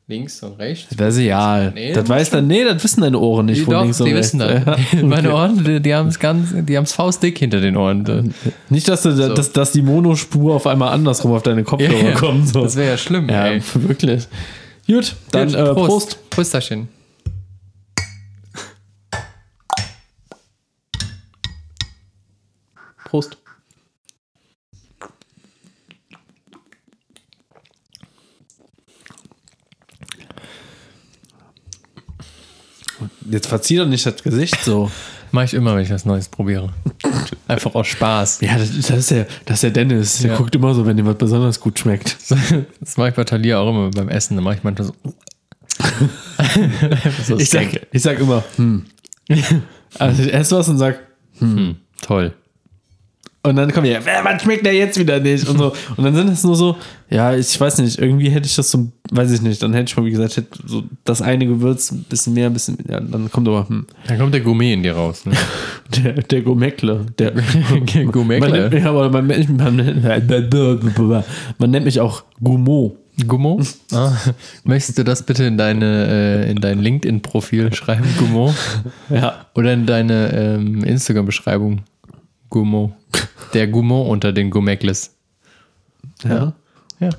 Links und rechts. Das ist ja. Nee, das weiß dann, nee, das wissen deine Ohren nicht, Die, wo doch, links und die rechts. wissen das. Ja, Meine. Ohren, die, die haben es ganz, die haben es faustdick hinter den Ohren. Nicht, dass, du, dass, dass die Monospur auf einmal andersrum auf deine Kopfhörer kommt. So. Das wäre ja schlimm, ja, ey. wirklich. Gut, dann Gut, äh, Prost. Prosterchen. Prost. Jetzt verzieh doch nicht das Gesicht so. Mache ich immer, wenn ich was Neues probiere. Einfach aus Spaß. Ja, das, das, ist, der, das ist der Dennis. Der Ja. guckt immer so, wenn ihm was besonders gut schmeckt. Das mache ich bei Thalia auch immer beim Essen. Da mache ich manchmal so. so Ich sag, ich sag immer, hm. Also ich esse was und sag, hm, toll. Und dann kommt ja, "Wer, was schmeckt der jetzt wieder nicht? Und so. Und dann sind es nur so, ja, ich weiß nicht, irgendwie hätte ich das so, weiß ich nicht, dann hätte ich mal, wie gesagt, so das eine Gewürz ein bisschen mehr, ein bisschen, ja, dann kommt aber, hm, Dann kommt der Gourmet in dir raus. Ne? der, der Gourmetle. Der Gourmetle? Man nennt mich, aber man, nennt- man, man nennt mich auch Gourmand. Gummo? Ah, möchtest du das bitte in deine äh, in dein LinkedIn-Profil schreiben, Gummo? Ja. Oder in deine ähm, Instagram-Beschreibung? Gummo. Der Gummo unter den Gummekles. Ja. Ja.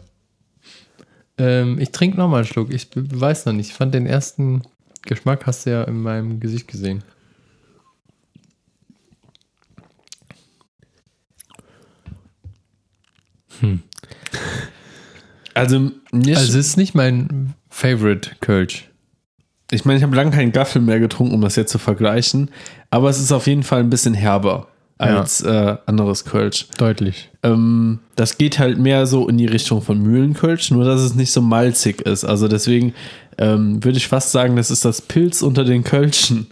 Ähm, ich trinke nochmal einen Schluck. Ich weiß noch nicht. Ich fand den ersten Geschmack hast du ja in meinem Gesicht gesehen. Also, nicht, Also es ist nicht mein Favorite Kölsch. ich meine, ich habe lange keinen Gaffel mehr getrunken, um das jetzt zu vergleichen, aber es ist auf jeden Fall ein bisschen herber als äh, anderes Kölsch. Deutlich. Ähm, das geht halt mehr so in die Richtung von Mühlenkölsch, nur dass es nicht so malzig ist. Also deswegen ähm, würde ich fast sagen, das ist das Pilz unter den Kölschen.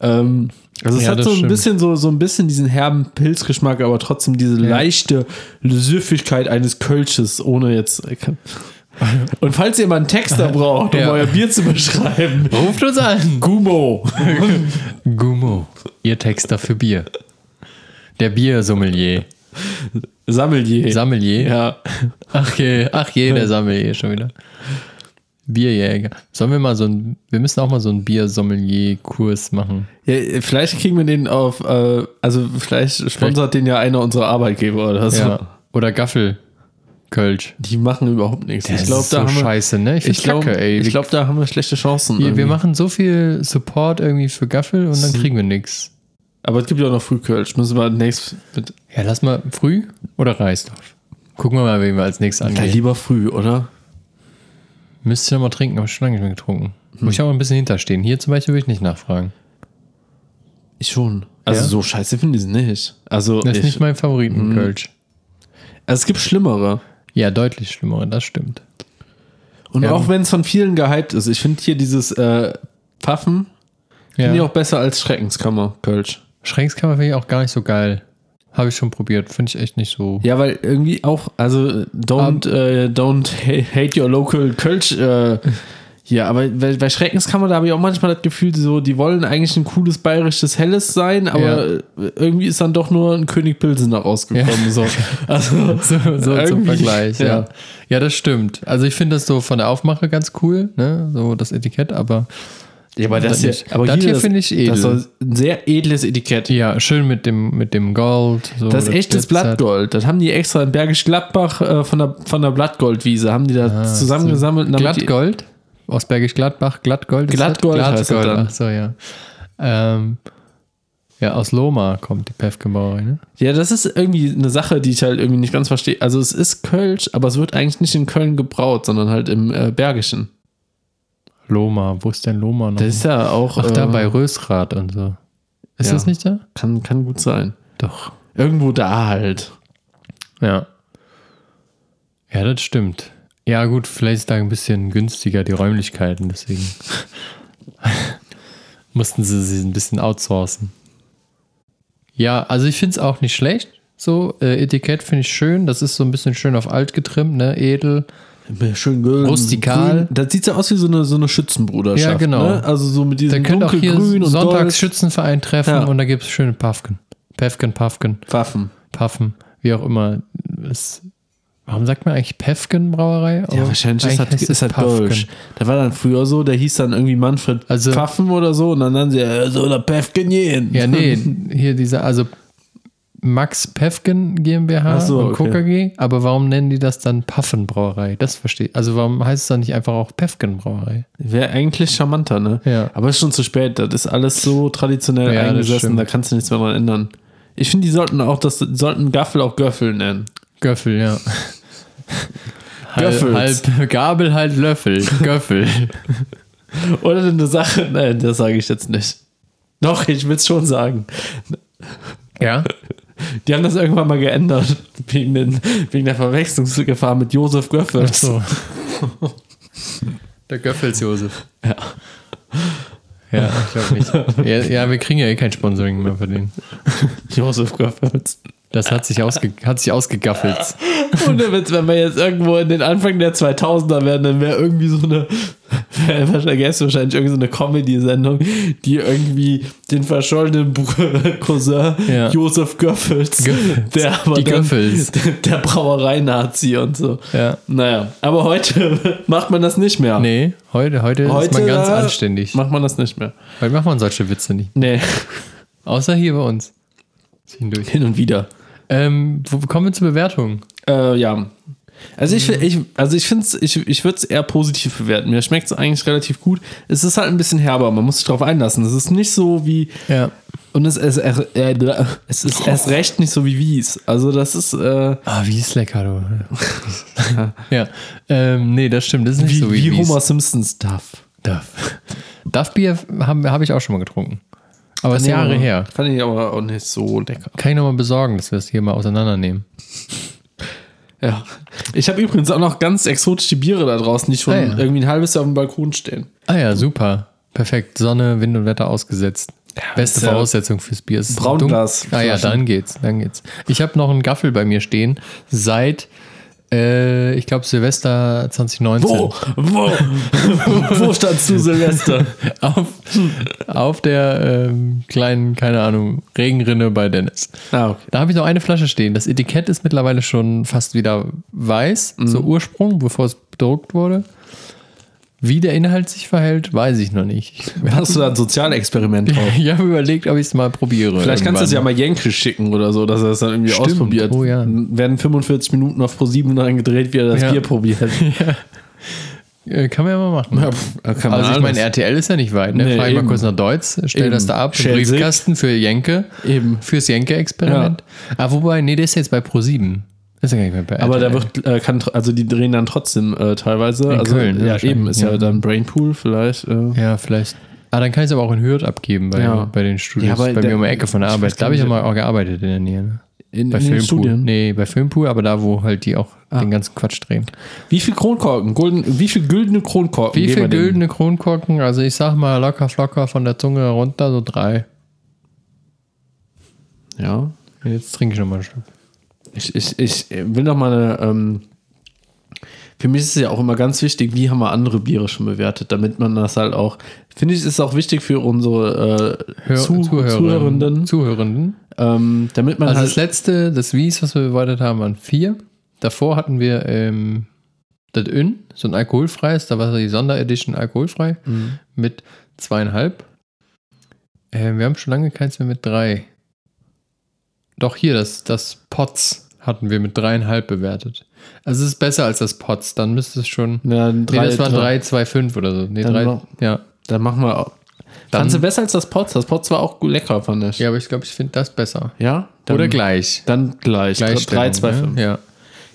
Ähm, also es Ja, hat so ein stimmt. bisschen so, so ein bisschen diesen herben Pilzgeschmack, aber trotzdem diese leichte Süffigkeit eines Kölsches, ohne jetzt. Und falls ihr mal einen Texter braucht, um Ja. euer Bier zu beschreiben, Ruft uns an. Gumo. Gummo. Ihr Texter für Bier. Der Biersommelier. Sammelier. Sommelier? ja. Ach je, ach je, der Sommelier schon wieder. Bierjäger. Sollen wir mal so ein, wir müssen auch mal so einen Biersommelier-Kurs machen. ja. Vielleicht kriegen wir den auf, äh, also vielleicht sponsert den ja einer unserer Arbeitgeber oder so. Ja. Oder Gaffel. Kölsch. Die machen überhaupt nichts. Das ich glaube, ist da so haben wir, scheiße, ne? Ich ich glaube, glaub, da haben wir schlechte Chancen. wir, wir machen so viel Support irgendwie für Gaffel und dann kriegen wir nichts. Aber es gibt ja auch noch Frühkölsch. Müssen wir nächstes mit. Ja, lass mal früh oder Reisdorf. Gucken wir mal, wen wir als nächstes Ja, angehen. lieber früh, oder? Müsste ich noch mal trinken, aber schon lange nicht mehr getrunken. Muss ich auch ein bisschen hinterstehen. Hier zum Beispiel würde ich nicht nachfragen. Ich schon. Also Ja? so scheiße finde ich es nicht. Also, Das ist ich, nicht mein Favoriten-Kölsch. also es gibt schlimmere. Ja, deutlich schlimmere, das stimmt. Und Ja. auch wenn es von vielen gehypt ist. Ich finde hier dieses äh, Pfaffen finde ich Ja. auch besser als Schreckenskammer Kölsch. Schrägskammer finde ich auch gar nicht so geil. Habe ich schon probiert. Finde ich echt nicht so. Ja, weil irgendwie auch, also don't, äh, don't ha- hate your local Kölsch. Äh, ja, aber bei, bei Schreckenskammer, da habe ich auch manchmal das Gefühl, so, die wollen eigentlich ein cooles bayerisches Helles sein, aber Ja. irgendwie ist dann doch nur ein König Pilsener rausgekommen. So. Also, So, so zum Vergleich, ja. ja. ja. das stimmt. Also ich finde das so von der Aufmache ganz cool, ne? So das Etikett, aber Ja, aber das das hier, aber Das hier finde ich edel. Das ist ein sehr edles Etikett. ja, schön mit dem, mit dem Gold. So, Das ist echtes. Blattgold. Das haben die extra in Bergisch Gladbach äh, von, der, von der Blattgoldwiese, haben die da zusammengesammelt. und damit die- Glattgold? Aus Bergisch Gladbach, Glattgold? ist Glattgold heißt Glattgold, dann. ach so, ja. Ähm, ja, aus Loma kommt die Pefkenbauerei, ne? Ja, das ist irgendwie eine Sache, die ich halt irgendwie nicht ganz verstehe. Also es ist Kölsch, aber es wird eigentlich nicht in Köln gebraut, sondern halt im äh, Bergischen. Loma, wo ist denn Loma noch? Das ist ja auch. ach, da äh, bei Rösrath und so. Ist ja. das nicht da? Kann, kann gut sein. Doch. Irgendwo da halt. Ja. Ja, das stimmt. Ja, gut, vielleicht ist da ein bisschen günstiger die Räumlichkeiten, deswegen mussten sie sie ein bisschen outsourcen. Ja, also ich finde es auch nicht schlecht. So, äh, Etikett finde ich schön. Das ist so ein bisschen schön auf alt getrimmt, ne? Edel. Schön grün. Rustikal. Grün. Das sieht so aus wie so eine, so eine Schützenbruderschaft. Ja, genau. Ne? Also so mit Da diesem könnt auch hier dunkelgrün und Dolch. Sonntagsschützenverein treffen Ja. und da gibt es schöne Pafken. Pefken, Pafken, Waffen. Paffen, wie auch immer es Warum sagt man eigentlich Pefken Brauerei? Ja, Oh, wahrscheinlich ist das, ist das. Deutsch. Da war dann früher so, der hieß dann irgendwie Manfred Also- Pfaffen oder so und dann haben sie äh, so der Pefken jeden. Ja, nee, hier dieser, also Max Pefken GmbH so, und okay. Coca G, aber warum nennen die das dann Paffen Brauerei? Das verstehe ich. Also warum heißt es dann nicht einfach auch Pefken Brauerei? Wäre eigentlich charmanter, ne? Ja. Aber ist schon zu spät. Das ist alles so traditionell Ja, eingesessen, da kannst du nichts mehr dran ändern. Ich finde, die sollten auch das sollten Gaffel auch Göffel nennen. Göffel, ja. halb, Göffels. halb Gabel, halb Löffel. Göffel. Oder eine Sache, nein, das sage ich jetzt nicht. Doch, ich will es schon sagen. ja? Die haben das irgendwann mal geändert, wegen, den, wegen der Verwechslungsgefahr mit Josef Göffel. Ach so. Der Göffels Josef. Ja. Ja, ich glaube nicht. Ja, ja, wir kriegen ja eh kein Sponsoring mehr für den. Josef Göffels. Das hat sich, ausge, hat sich ausgegaffelt. Und wenn wir jetzt irgendwo in den Anfang der 2000er werden, dann wäre irgendwie so eine, wär wahrscheinlich, irgendwie so eine Comedy-Sendung, die irgendwie den verschollenen Cousin Ja. Josef Göffels, Göffels. der aber Die Göffels. der, Brauerei-Nazi und so. Ja. Naja, aber heute macht man das nicht mehr. Nee, heute, heute, Heute ist man ganz anständig. Macht man das nicht mehr. Heute macht man solche Witze nicht. Nee, Außer hier bei uns. Ziehen durch. hin und wieder. Ähm, wo kommen wir zur Bewertung? Äh, ja. Also ich, ich, also ich finde es, ich, ich würde es eher positiv bewerten. Mir schmeckt es eigentlich relativ gut. Es ist halt ein bisschen herber, man muss sich darauf einlassen. Es ist nicht so wie. Ja. Und es, es, äh, es ist erst recht nicht so wie Wies. Also das ist äh, Ah, wie ist lecker, du. ja. Ähm, nee, das stimmt. Das ist nicht wie, so wie, wie wie's- Homer Simpsons Duff. Duff. Duff Bier habe hab ich auch schon mal getrunken. Aber ist Jahre her. Fand ich aber auch nicht so lecker. Kann ich nochmal besorgen, dass wir das hier mal auseinandernehmen. Ja. Ich habe übrigens auch noch ganz exotische Biere da draußen, die schon Ah, ja. irgendwie ein halbes Jahr auf dem Balkon stehen. Ah ja, super. Perfekt. Sonne, Wind und Wetter ausgesetzt. Beste ist ja Voraussetzung fürs Bier. Es ist Braunglas-. Ah ja, dann geht's, dann geht's. Ich habe noch einen Gaffel bei mir stehen seit, äh, ich glaube, Silvester 2019. Wo? Wo? Wo standst du, Silvester? Auf, auf der ähm, kleinen, keine Ahnung, Regenrinne bei Dennis. Ah, okay. Da habe ich noch eine Flasche stehen. Das Etikett ist mittlerweile schon fast wieder weiß, Mhm. so Ursprung, bevor es bedruckt wurde. Wie der Inhalt sich verhält, weiß ich noch nicht. Hast du da ein Sozialexperiment drauf? Ich habe überlegt, ob ich es mal probiere. Vielleicht kannst du es ja irgendwann. mal Jenke schicken oder so, dass er das dann irgendwie Stimmt. ausprobiert. Oh ja. Werden 45 Minuten auf Pro 7 dann gedreht, wie er das Ja. Bier probiert. Äh, Kann man ja mal machen. Ja, also ich alles. meine, RTL ist ja nicht weit. Ne? Nee, Fahr ich mal kurz nach Deutsch, stell Eben. das da ab. Briefkasten für Jenke. Eben. Fürs Jenke-Experiment. Ah, wobei, nee, der ist jetzt bei Pro7. Ist ja gar nicht mehr bei Aber da wird, äh, kann, also die drehen dann trotzdem äh, teilweise. In also, Köln, ja, eben, ist ja, Ja. dann Brainpool vielleicht. Äh. Ja, vielleicht. Ah, dann kann ich es aber auch in Hürth abgeben bei, Ja. bei den Studios. Ja, bei der- mir um die Ecke von der Arbeit. Da habe ich ja mal auch gearbeitet in der Nähe. Ne? In, Bei in den Filmpool. Studien. Nee, bei Filmpool, aber da, wo halt die auch Ah. den ganzen Quatsch drehen. Wie viel Kronkorken? Golden, wie viel güldene Kronkorken? Wie viel güldene Kronkorken? Also ich sag mal locker flocker von der Zunge runter, so drei. Ja. Jetzt trinke ich noch mal ein Stück. Ich, ich, ich will noch mal eine. Ähm, für mich ist es ja auch immer ganz wichtig, wie haben wir andere Biere schon bewertet, damit man das halt auch. Finde ich, ist auch wichtig für unsere äh, Hör, Zu Zuhörenden, Zuhörenden. ähm, damit man Also das halt. letzte, das Wies, was wir bewertet haben, waren vier. Davor hatten wir ähm, das Ün, so ein alkoholfreies, da war die Sonderedition alkoholfrei Mhm. mit zweieinhalb. Ähm, wir haben schon lange keins mehr mit drei. Doch hier, das, das Potz hatten wir mit dreieinhalb bewertet. Also es ist besser als das Potz, dann müsste es schon. Ja, nee, drei, das waren drei. 3, 2, 5 oder so. Nee, Dann drei, noch- ja. Dann machen wir. auch- Dann- Fandst du besser als das Potz? Das Potz war auch lecker, fand ich. ja, aber ich glaube, ich finde das besser. Ja? Dann, oder gleich. Dann gleich. Gleichstellung, 3, 2, ne? 5. Ja.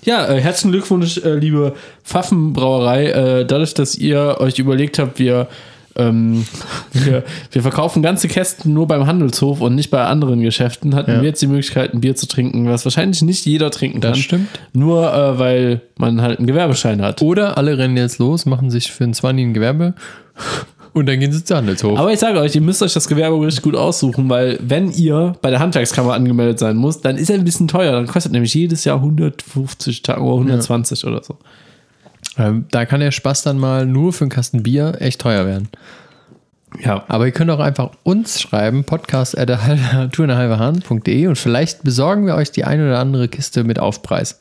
Ja, äh, herzlichen Glückwunsch, äh, liebe Pfaffenbrauerei. Äh, dadurch, dass ihr euch überlegt habt, wir, ähm, wir, wir verkaufen ganze Kästen nur beim Handelshof und nicht bei anderen Geschäften, hatten Ja. wir jetzt die Möglichkeit, ein Bier zu trinken, was wahrscheinlich nicht jeder trinken Das kann. stimmt. Nur äh, weil man halt einen Gewerbeschein hat. Oder alle rennen jetzt los, machen sich für ein 20 ein Gewerbe und dann gehen sie zu Handelshof. Aber ich sage euch, ihr müsst euch das Gewerbe richtig gut aussuchen, weil wenn ihr bei der Handwerkskammer angemeldet sein müsst, dann ist er ein bisschen teuer. Dann kostet nämlich jedes Jahr 150 Tage oder 120 oder so. Ähm, da kann der Spaß dann mal nur für einen Kasten Bier echt teuer werden. Ja. Aber ihr könnt auch einfach uns schreiben, podcast und vielleicht besorgen wir euch die eine oder andere Kiste mit Aufpreis.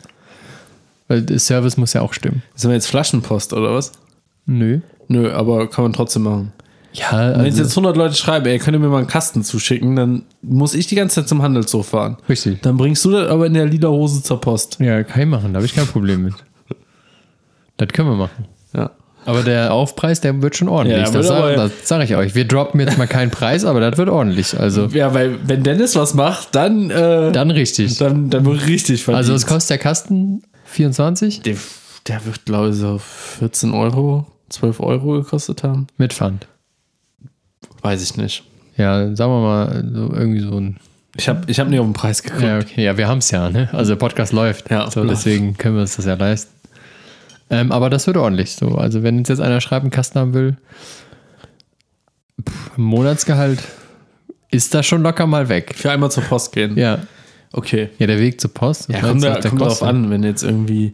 Weil der Service muss ja auch stimmen. Sind wir jetzt Flaschenpost oder was? Nö. Nö, aber kann man trotzdem machen. Ja, Wenn jetzt also, jetzt 100 Leute schreiben, ey, könnt ihr mir mal einen Kasten zuschicken, dann muss ich die ganze Zeit zum Handelshof fahren. richtig. Dann bringst du das aber in der lila Hose zur Post. Ja, kann ich machen, da habe ich kein Problem mit. Das können wir machen. Ja. Aber der Aufpreis, der wird schon ordentlich. Ja, das sage aber- sag ich euch. Wir droppen jetzt mal keinen Preis, aber das wird ordentlich. Also Ja, weil wenn Dennis was macht, dann, äh, dann richtig. dann, dann wird richtig verdient. Also was kostet der Kasten? 24? der, der wird, glaube ich, so 14 Euro, 12 Euro gekostet haben. Mit Pfand. Weiß ich nicht. Ja, sagen wir mal, so irgendwie so ein. Ich habe ich hab nicht auf den Preis geguckt. Ja, okay. Ja, wir haben es ja, ne? Also der Podcast läuft. Ja, so, läuft. deswegen können wir uns das ja leisten. Ähm, aber das wird ordentlich so. Also wenn uns jetzt einer schreibt, einen Kasten haben will, pff, Monatsgehalt ist da schon locker mal weg. Für einmal zur Post gehen. Ja. Okay. Ja, der Weg zur Post. Ja, kommt, da, der kommt drauf an, wenn jetzt irgendwie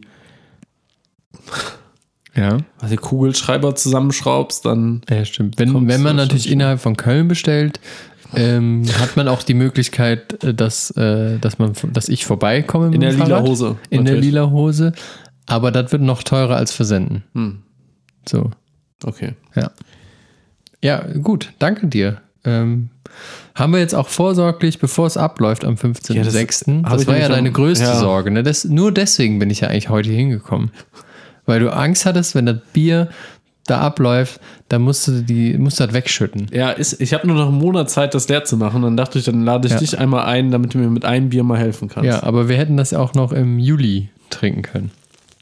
Ja. was die Kugelschreiber zusammenschraubst, dann Ja, stimmt. Wenn, wenn man natürlich innerhalb von Köln bestellt, ähm, hat man auch die Möglichkeit, äh, dass, äh, dass, man, dass ich vorbeikomme in der dem lila Fahrrad. Hose. In der natürlich. lila Hose. Aber das wird noch teurer als versenden. Hm. So, Okay. ja. Ja, gut. Danke dir. Ähm, haben wir jetzt auch vorsorglich, bevor es abläuft am 15.06. Ja, das das, war ja deine größte ja. Sorge. Ne? Das, nur deswegen bin ich ja eigentlich heute hier hingekommen. Weil du Angst hattest, wenn das Bier da abläuft, dann musst du, die, musst du das wegschütten. Ja, ist, ich habe nur noch einen Monat Zeit, das leer zu machen. Dann dachte ich, dann lade ich Ja. dich einmal ein, damit du mir mit einem Bier mal helfen kannst. Ja, aber wir hätten das ja auch noch im Juli trinken können.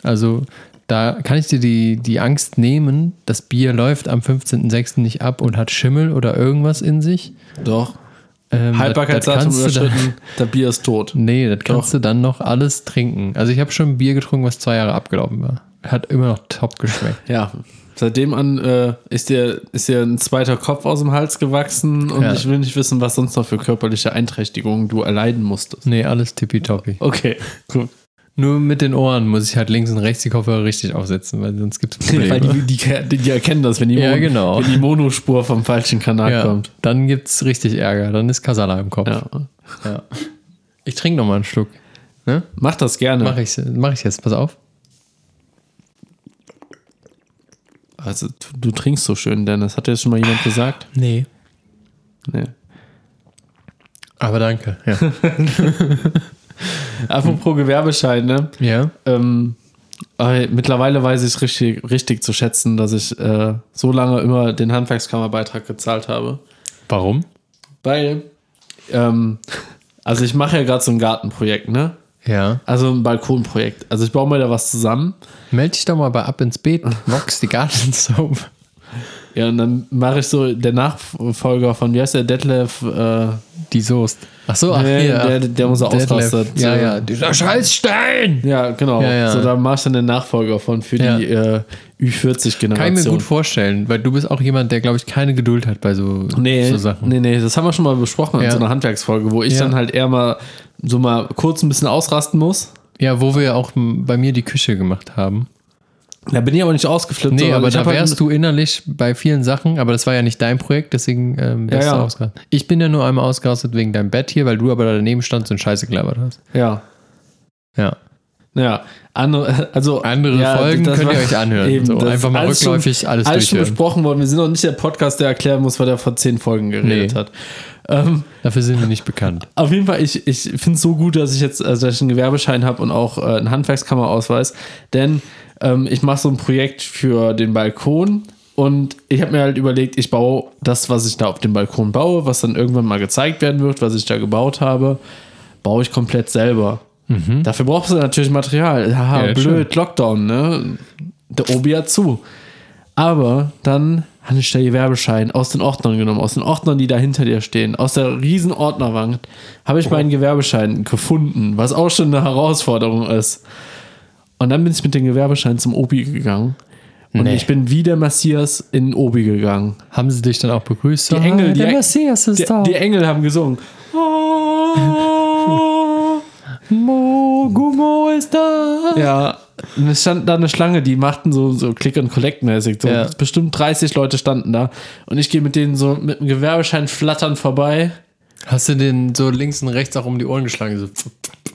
Also da kann ich dir die, die Angst nehmen, das Bier läuft am 15.06. nicht ab und hat Schimmel oder irgendwas in sich. Doch. Ähm, Haltbarkeitsdatum das- das überschritten, der Bier ist tot. Nee, das kannst Doch. du dann noch alles trinken. Also ich habe schon ein Bier getrunken, was zwei Jahre abgelaufen war. Hat immer noch top geschmeckt. Ja. Seitdem an äh, ist, dir, ist dir ein zweiter Kopf aus dem Hals gewachsen und Ja. ich will nicht wissen, was sonst noch für körperliche Einträchtigungen du erleiden musstest. Nee, alles tippitoppi. Okay, gut. Nur mit den Ohren muss ich halt links und rechts die Kopfhörer richtig aufsetzen, weil sonst gibt es Probleme. Weil die, die, die, erkennen das, wenn die, Ja, Mon- genau. wenn die Monospur vom falschen Kanal ja, kommt. dann gibt es richtig Ärger. Dann ist Kasala im Kopf. Ja. Ja. Ich trinke noch mal einen Schluck. Ne? Mach das gerne. Mach ich, mach ich jetzt, pass auf. Also, du, du trinkst so schön, Dennis. Hat dir das schon mal jemand gesagt? Nee. Nee. Aber danke. Ja. Apropos Gewerbeschein, ne? ja. Ähm, mittlerweile weiß ich es richtig, richtig zu schätzen, dass ich äh, so lange immer den Handwerkskammerbeitrag gezahlt habe. Warum? Weil, ähm, also ich mache ja gerade so ein Gartenprojekt, ne? Ja. Also ein Balkonprojekt. Also ich baue mir da was zusammen. Meld dich doch mal bei Ab ins Beet. Mox, die Gartensoap. Ja, und dann mache ich so der Nachfolger von, wie heißt der, Detlef, äh, Die Soest. Ach so, ach Nee, hier. der- der muss er Detlef. ausrastet. Ja, ja. Dieser Scheißstein! ja, genau. Ja, ja. So, da mache ich dann den Nachfolger von für Ja. die äh, Ü40-Generation. Kann ich mir gut vorstellen, weil du bist auch jemand, der, glaube ich, keine Geduld hat bei so, Nee, so Sachen. nee, nee, das haben wir schon mal besprochen in Ja. so einer Handwerksfolge, wo ich Ja. dann halt eher mal so mal kurz ein bisschen ausrasten muss. Ja, wo wir auch bei mir die Küche gemacht haben. Da bin ich aber nicht ausgeflippt. Nee, aber da halt- wärst du innerlich bei vielen Sachen, aber das war ja nicht dein Projekt, deswegen ähm, wärst Ja, du ja. ausgerastet. Ich bin ja nur einmal ausgerastet wegen deinem Bett hier, weil du aber daneben standst und Scheiße gelabert hast. Ja, Ja. ja. Andere, also, Andere ja, Folgen könnt ihr euch anhören. Eben, so, einfach mal alles rückläufig schon, alles alles schon besprochen worden. Wir sind noch nicht der Podcast, der erklären muss, weil der vor zehn Folgen geredet Nee. hat. Ähm, Dafür sind wir nicht bekannt. Auf jeden Fall, ich, ich finde es so gut, dass ich jetzt also dass ich einen Gewerbeschein habe und auch äh, einen Handwerkskammerausweis, denn ähm, ich mache so ein Projekt für den Balkon und ich habe mir halt überlegt, ich baue das, was ich da auf dem Balkon baue, was dann irgendwann mal gezeigt werden wird, was ich da gebaut habe, baue ich komplett selber. Dafür brauchst du natürlich Material. Haha, Mhm. Ja, blöd, Lockdown, ne? Der Obi hat zu. Aber dann habe ich der Gewerbeschein aus den Ordnern genommen, aus den Ordnern, die da hinter dir stehen, aus der riesen Ordnerwand, habe ich meinen Gewerbeschein gefunden, was auch schon eine Herausforderung ist. Und dann bin ich mit dem Gewerbeschein zum Obi gegangen. Und Nee. ich bin wie der Messias in den Obi gegangen. Haben sie dich dann auch begrüßt? Die Engel, die, der Messias ist die, da. die Engel haben gesungen. Mo, Gummo ist da. Ja, und es stand da eine Schlange, die machten so, so Click and Collect mäßig. So Ja. bestimmt 30 Leute standen da. Und ich gehe mit denen so mit dem Gewerbeschein flattern vorbei. Hast du den so links und rechts auch um die Ohren geschlagen? So.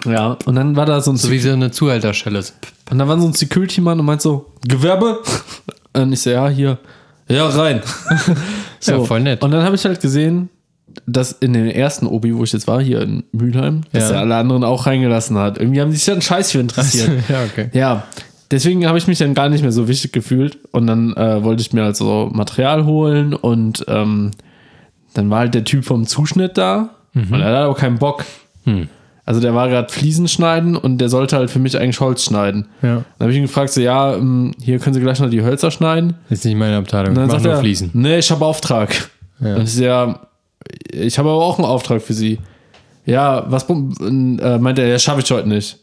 Ja, und dann war da so ein So wie so eine Zuhälterschelle. Und dann war so ein Security-Mann und meint so, Gewerbe? Und ich so, ja, hier. Ja, rein. so. Ja, voll nett. Und dann habe ich halt gesehen, dass in den ersten Obi, wo ich jetzt war, hier in Mülheim, dass Ja. er alle anderen auch reingelassen hat. Irgendwie haben die sich dann Scheiß für interessiert. ja, okay. Ja, deswegen habe ich mich dann gar nicht mehr so wichtig gefühlt. Und dann äh, wollte ich mir halt so Material holen und ähm, dann war halt der Typ vom Zuschnitt da und er hat auch keinen Bock. Also der war gerade Fliesen schneiden und der sollte halt für mich eigentlich Holz schneiden. Ja. Dann habe ich ihn gefragt, so ja, ähm, hier können Sie gleich noch die Hölzer schneiden. Ist nicht meine Abteilung. Ich mach sagt nur er, Fliesen. nee, ich habe Auftrag. Ja. Und ich so, ja, ich habe aber auch einen Auftrag für Sie. Ja, was äh, meint er, ja, schaffe ich heute nicht.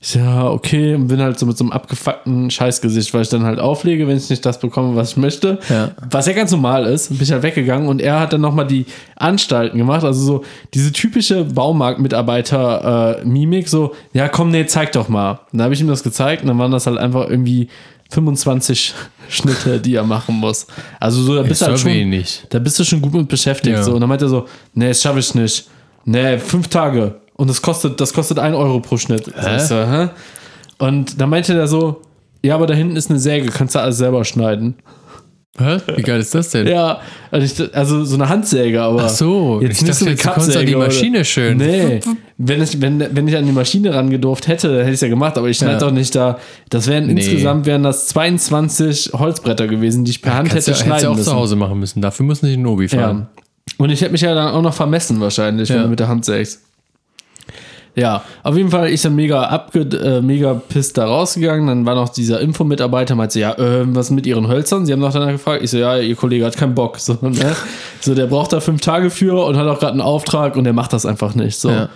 Ja, okay, und bin halt so mit so einem abgefuckten Scheißgesicht, weil ich dann halt auflege, wenn ich nicht das bekomme, was ich möchte. Ja. Was ja ganz normal ist, bin ich halt weggegangen und er hat dann nochmal die Anstalten gemacht, also so diese typische Baumarktmitarbeiter-Mimik, so, ja, komm, nee, zeig doch mal. Und da habe ich ihm das gezeigt und dann waren das halt einfach irgendwie 25 Schnitte, die er machen muss. Also so, da bist halt schon, wenig. da bist du schon gut mit beschäftigt. Ja. So. Und dann meint er so, nee, das schaffe ich nicht. Nee, fünf Tage. Und das kostet, das kostet ein Euro pro Schnitt. So, hä? Und dann meinte er so, ja, aber da hinten ist eine Säge, kannst du alles selber schneiden. Hä? Wie geil ist das denn? Ja, also, ich, also so eine Handsäge, aber Ach so, jetzt ich nicht so dachte, eine jetzt du konntest an die Kappsäge oder- Maschine schön. Nee, wenn ich, wenn, wenn ich an die Maschine rangedurft hätte, dann hätte ich es ja gemacht, aber ich schneide Ja. doch nicht da. Das wären Nee. insgesamt wären das 22 Holzbretter gewesen, die ich per Hand Kannst hätte du, hättest du schneiden auch müssen. zu Hause machen müssen. Dafür musst du nicht in Nobi fahren. Ja. Und ich hätte mich ja dann auch noch vermessen wahrscheinlich, wenn Ja. du mit der Hand sägst. Ja, auf jeden Fall, ich dann mega abge äh, mega pisst da rausgegangen. Dann war noch dieser Infomitarbeiter, meinte, ja, äh, was mit ihren Hölzern? Sie haben noch danach gefragt. Ich so, ja, ihr Kollege hat keinen Bock. So, ne? so der braucht da fünf Tage für und hat auch gerade einen Auftrag und der macht das einfach nicht. So. Ja.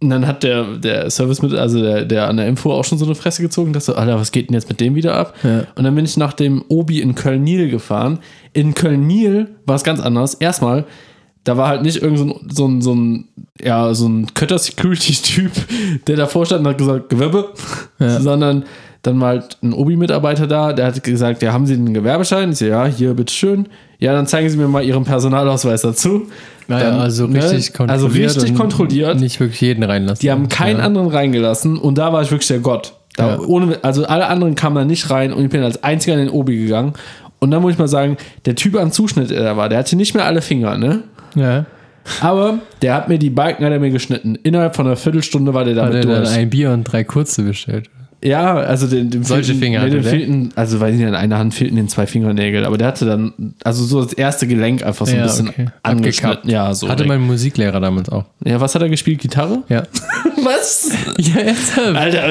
Und dann hat der, der Service mit, also der, der an der Info auch schon so eine Fresse gezogen, dass so, Alter, was geht denn jetzt mit dem wieder ab? Ja. Und dann bin ich nach dem Obi in Köln-Nil gefahren. In Köln-Nil war es ganz anders. Erstmal, da war halt nicht irgend so ein, so ein, so ein ja, so ein Kötter-Security-Typ, der davor stand und hat gesagt, Gewerbe, sondern dann war halt ein Obi-Mitarbeiter da, der hat gesagt, ja, haben Sie einen Gewerbeschein? Ich so, ja, hier, bitteschön. Ja, dann zeigen Sie mir mal Ihren Personalausweis dazu. Naja, Dann, also ne, richtig kontrolliert. Also richtig kontrolliert. Nicht wirklich jeden reinlassen. Die haben keinen ja. anderen reingelassen und da war ich wirklich der Gott. Da Ja. ohne, also alle anderen kamen da nicht rein und ich bin als einziger in den Obi gegangen. Und dann muss ich mal sagen, der Typ am Zuschnitt, der da war, der hatte nicht mehr alle Finger, ne? Ja. Aber der hat mir die Balken hat er mir geschnitten. Innerhalb von einer Viertelstunde war der Hat damit er dann durch. ein Bier und drei kurze bestellt. Ja, also den, dem Solche fehlten, Finger nee, dem hatte der? fehlten, also nicht, in einer Hand fehlten den zwei Fingernägel, aber der hatte dann, also so das erste Gelenk einfach so ein bisschen angeschnitten. Ja, so. Hatte mein Musiklehrer damals auch. ja, was hat er gespielt? Gitarre? Ja. Was? ja, ernsthaft? Alter,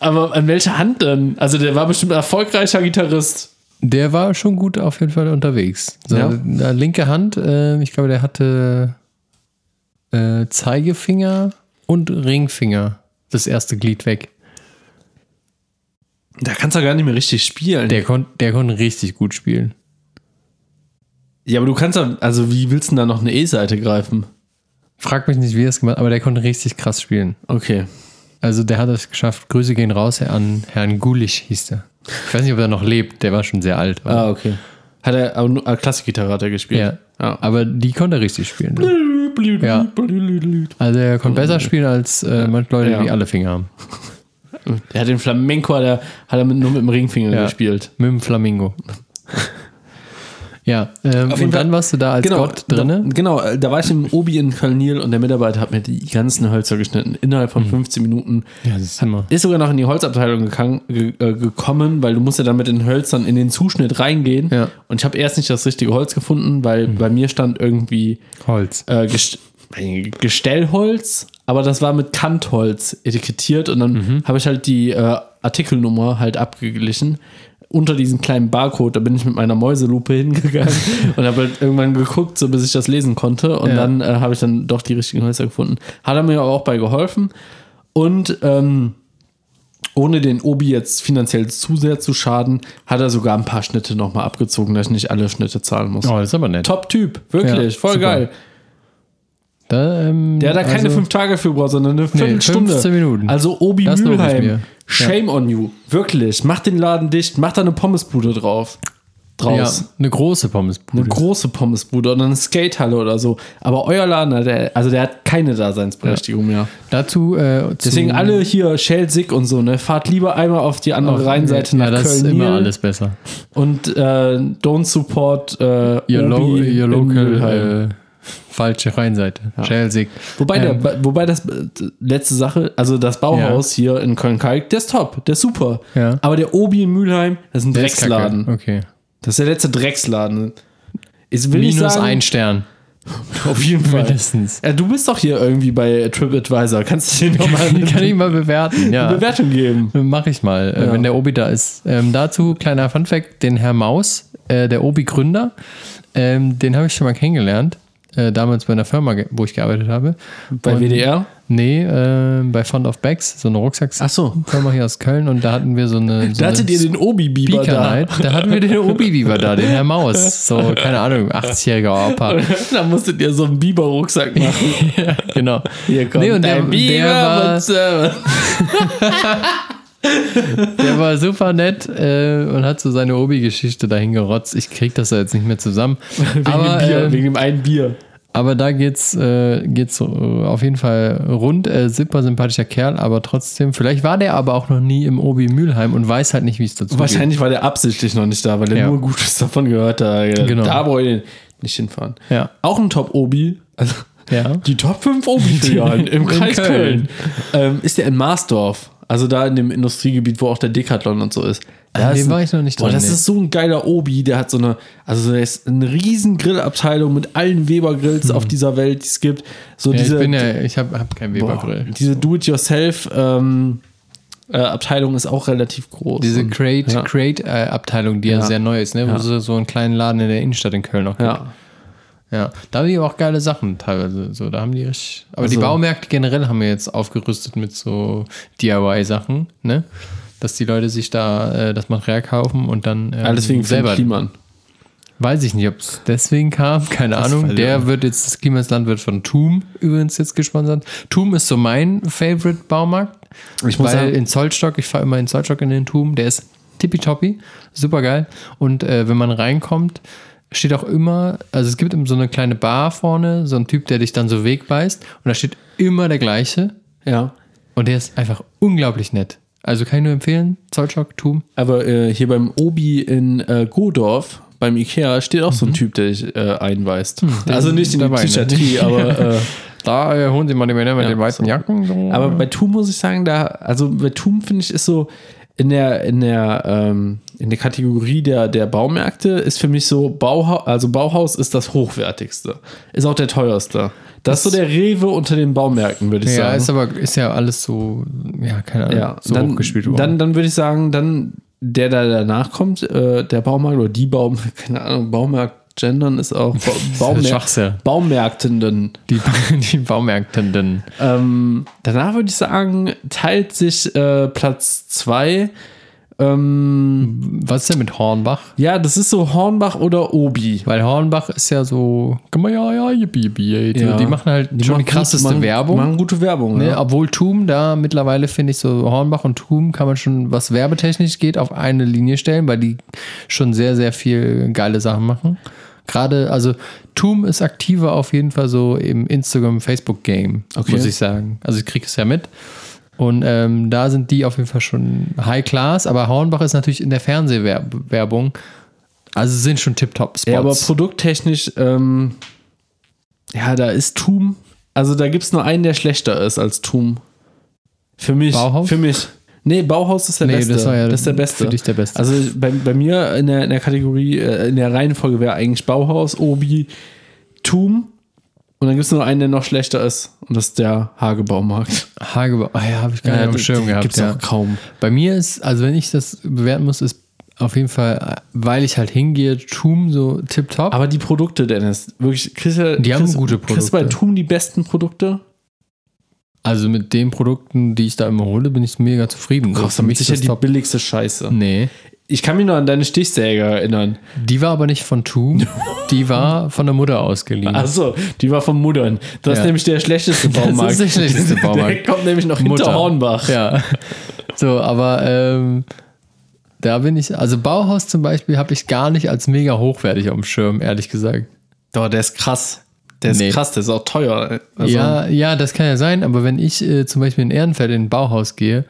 aber an welcher Hand denn? Also der war bestimmt ein erfolgreicher Gitarrist. Der war schon gut auf jeden Fall unterwegs. So, Ja. linke Hand, äh, ich glaube, der hatte äh, Zeigefinger und Ringfinger. Das erste Glied weg. Da kannst du gar nicht mehr richtig spielen. Der, kon der konnte richtig gut spielen. ja, aber du kannst ja, also wie willst du denn da noch eine E-Seite greifen? Frag mich nicht, wie er es gemacht hat, aber der konnte richtig krass spielen. Okay. Also der hat es geschafft. Grüße gehen raus an Herrn Gulisch hieß der. Ich weiß nicht, ob er noch lebt. Der war schon sehr alt. Ah, okay. Hat er, aber nur, ah, Klassikgitarre hat er gespielt. Ja. Ja. Aber die konnte er richtig spielen. Ne? Ja. Also er konnte besser spielen als äh, manche Leute, Ja. die alle Finger haben. Er hat den Flamenco, hat er, hat er mit, nur mit dem Ringfinger Ja. gespielt. Mit dem Flamingo. Ja, ähm, und Fall- dann warst du da als Gott drinne. Da, genau, äh, da war ich im Obi in Köln-Nil und der Mitarbeiter hat mir die ganzen Hölzer geschnitten innerhalb von 15 Minuten. Ja, das ist immer. Ist sogar noch in die Holzabteilung gegangen, ge, äh, gekommen, weil du musst ja dann mit den Hölzern in den Zuschnitt reingehen. Ja. Und ich habe erst nicht das richtige Holz gefunden, weil bei mir stand irgendwie Holz. äh, Gest Gestellholz, aber das war mit Kantholz etikettiert und dann Mhm. habe ich halt die äh, Artikelnummer halt abgeglichen. Unter diesen kleinen Barcode, da bin ich mit meiner Mäuselupe hingegangen und habe halt irgendwann geguckt, so bis ich das lesen konnte. Und Ja. dann äh, habe ich dann doch die richtigen Hölzer gefunden. Hat er mir aber auch bei geholfen. Und ähm, ohne den Obi jetzt finanziell zu sehr zu schaden, hat er sogar ein paar Schnitte nochmal abgezogen, dass ich nicht alle Schnitte zahlen muss. Oh, das ist aber nett. Top-Typ, wirklich, Ja, voll super. geil. Da, ähm, Der hat da keine also- fünf Tage für gebraucht, sondern eine Viertelstunde. 15 Minuten. Also Obi Das. Mülheim. Shame on you. Wirklich. Mach den Laden dicht, mach da eine Pommesbude drauf. draus. Ja, eine große Pommesbude. Eine große Pommesbude oder eine Skatehalle oder so. Aber euer Laden, der, also der hat keine Daseinsberechtigung mehr. Dazu äh, Deswegen alle hier Schelsig und so, ne? Fahrt lieber einmal auf die andere Rheinseite ja, nach das ist Köln immer alles besser. und äh, don't support äh, Your, lo your local falsche Rheinseite. Chelsea. Wobei, Ähm, der, wobei das äh, letzte Sache, also das Bauhaus hier in Köln-Kalk, der ist top, der ist super. Ja. Aber der Obi in Mülheim, das ist ein der ist. Drecksladen. Okay. Das ist der letzte Drecksladen. Ich will Minus sagen, ein Stern. auf jeden Fall. Mindestens. Ja, du bist doch hier irgendwie bei TripAdvisor. Kannst du dir nochmal eine Kann ich mal bewerten, ja. Bewertung geben? Mache ich mal, äh, Ja. wenn der Obi da ist. Ähm, dazu kleiner Funfact: Den Herr Maus, äh, der Obi-Gründer, ähm, den habe ich schon mal kennengelernt. Äh, damals bei einer Firma, wo ich gearbeitet habe. Bei Und- WDR? Nee, äh, bei Fond of Bags, so eine Rucksacks Ach so. Hier aus Köln und da hatten wir so eine. So Da hattet ihr den Obi-Biber Speaker da. Da hatten wir den Obi-Biber da, den Herr Maus. So, keine Ahnung, 80-jähriger Opa. da musstet ihr so einen Biber-Rucksack machen. ja, genau. Hier kommt Nee, und der- ein Biber der war-. Der war super nett äh, und hat so seine Obi-Geschichte dahin gerotzt. Ich krieg das ja jetzt nicht mehr zusammen. Wegen aber, dem Bier, äh, wegen dem einen Bier. Aber da geht's, äh, geht's äh, auf jeden Fall rund. Äh, super sympathischer Kerl, aber trotzdem, vielleicht war der aber auch noch nie im Obi Mülheim und weiß halt nicht, wie es dazu geht. Wahrscheinlich war der absichtlich noch nicht da, weil er Ja. nur Gutes davon gehört hat. Genau. Da brauche ich nicht hinfahren. Ja. Auch ein Top-Obi. Also Ja. die Top 5 Obi-Filialen im In Kreis Köln. Köln. Ähm, ist der in Marsdorf. Also da in dem Industriegebiet, wo auch der Decathlon und so ist. Da An dem war ich noch nicht Boah, dran, das nee. ist so ein geiler Obi, der hat so eine, also der ist eine riesen Grillabteilung mit allen Weber-Grills auf dieser Welt, die es gibt. So Hm. Ja, diese, ich bin ja, ich habe hab keinen boah, Weber-Grill. diese Do-it-yourself ähm, äh, Abteilung ist auch relativ groß. Diese Create, ja. Create äh, Abteilung, die ja. Ja. sehr neu ist, ne? wo es so einen kleinen Laden in der Innenstadt in Köln noch gibt. Ja. Ja, da haben die aber auch geile Sachen teilweise. So, da haben die richtig. Aber die Also- Baumärkte generell haben wir jetzt aufgerüstet mit so DIY-Sachen, ne? Dass die Leute sich da äh, das Material kaufen und dann ähm, Alles wegen selber. Kliman. Weiß ich nicht, ob es deswegen kam, keine Das Ahnung. Der wird jetzt, das Klimasland wird von Tum übrigens jetzt gesponsert. Tum ist so mein Favorite Baumarkt. Ich muss sagen- in Zollstock, ich fahre immer in Zollstock in den Tum, der ist tippitoppi, super geil. Und äh, wenn man reinkommt, steht auch immer, also es gibt so eine kleine Bar vorne, so ein Typ, der dich dann so wegweist und da steht immer der gleiche Ja. und der ist einfach unglaublich nett. Also kann ich nur empfehlen, Zollstock, Tum. Aber äh, hier beim Obi in äh, Godorf, beim Ikea, steht auch so ein Typ, der dich äh, einweist. also nicht in der Mhm. ne? Psychiatrie, aber, äh, Da äh, holen sie mal die Männer mit Ja, den weißen so. Jacken. So. aber bei TUM muss ich sagen, da, also bei TUM finde ich, ist so in der, in der, ähm, in der Kategorie der, der Baumärkte ist für mich so Bauhaus, also Bauhaus ist das hochwertigste. Ist auch der teuerste. Das, ist so der Rewe unter den Baumärkten, würde ich ja, sagen. ist aber ist ja alles so, ja, keine Ahnung, ja, so dann, hochgespielt worden. Dann, dann würde ich sagen, dann der, der danach kommt, äh, der Baumarkt oder die Baum, keine Ahnung, Baumarkt gendern ist auch ba Baumär Schwachsinn. Baumärktenden. die, die Baumärktenden. Ähm, danach würde ich sagen, teilt sich äh, Platz 2. Ähm, Was ist denn mit Hornbach? ja, das ist so Hornbach oder Obi. Weil Hornbach ist ja so, ja, ja, yippie, yippie. So, Die machen halt schon die krasseste gut, Werbung. Machen gute Werbung, Ne, ja. obwohl Tum da mittlerweile finde ich so Hornbach und Tum kann man schon, was werbetechnisch geht, auf eine Linie stellen, weil die schon sehr, sehr viel geile Sachen machen. Gerade, also Tum ist aktiver auf jeden Fall so im Instagram, Facebook-Game, Okay. muss ich sagen. Also ich kriege es ja mit. Und ähm, da sind die auf jeden Fall schon High Class, aber Hornbach ist natürlich in der Fernsehwerbung. Also sind schon Tip-Top-Spots. Ja, aber produkttechnisch, ähm, ja, da ist Tum. Also da gibt es nur einen, der schlechter ist als Tum. Für mich. Bauhaus? Für mich. Nee, Bauhaus ist der Nee, beste. das war ja ist der beste. für dich der Beste. Also bei, bei mir in der, in der Kategorie, äh, in der Reihenfolge wäre eigentlich Bauhaus, Obi, Tum. Und dann gibt es nur einen, der noch schlechter ist. Und das ist der Hagebaumarkt. Hagebau, ah ja, habe ich gar nicht auf dem Schirm gehabt. Gibt es ja. auch kaum. Bei mir ist, also wenn ich das bewerten muss, ist auf jeden Fall, weil ich halt hingehe, Tum so tipptopp. Aber die Produkte, Dennis, wirklich, kriegst du, Die haben kriegst, gute Kriegst du bei Produkte. Tum die besten Produkte? Also mit den Produkten, die ich da immer hole, bin ich mega zufrieden. Du kaufst damit sicher das die top. billigste Scheiße. Nee. Ich kann mich nur an deine Stichsäge erinnern. Die war aber nicht von Tum, die war von der Mutter ausgeliehen. Achso, die war vom Muttern. Das Ja. ist nämlich der schlechteste Baumarkt. ist der schlechteste Baumarkt. Der kommt nämlich noch hinter Mutter. Hornbach. Ja. So, aber ähm, da bin ich, also Bauhaus zum Beispiel habe ich gar nicht als mega hochwertig auf dem Schirm, ehrlich gesagt. Doch, der ist krass. Der ist Nee. krass, der ist auch teuer. Also, ja, ja, das kann ja sein, aber wenn ich äh, zum Beispiel in Ehrenfeld in ein Bauhaus gehe,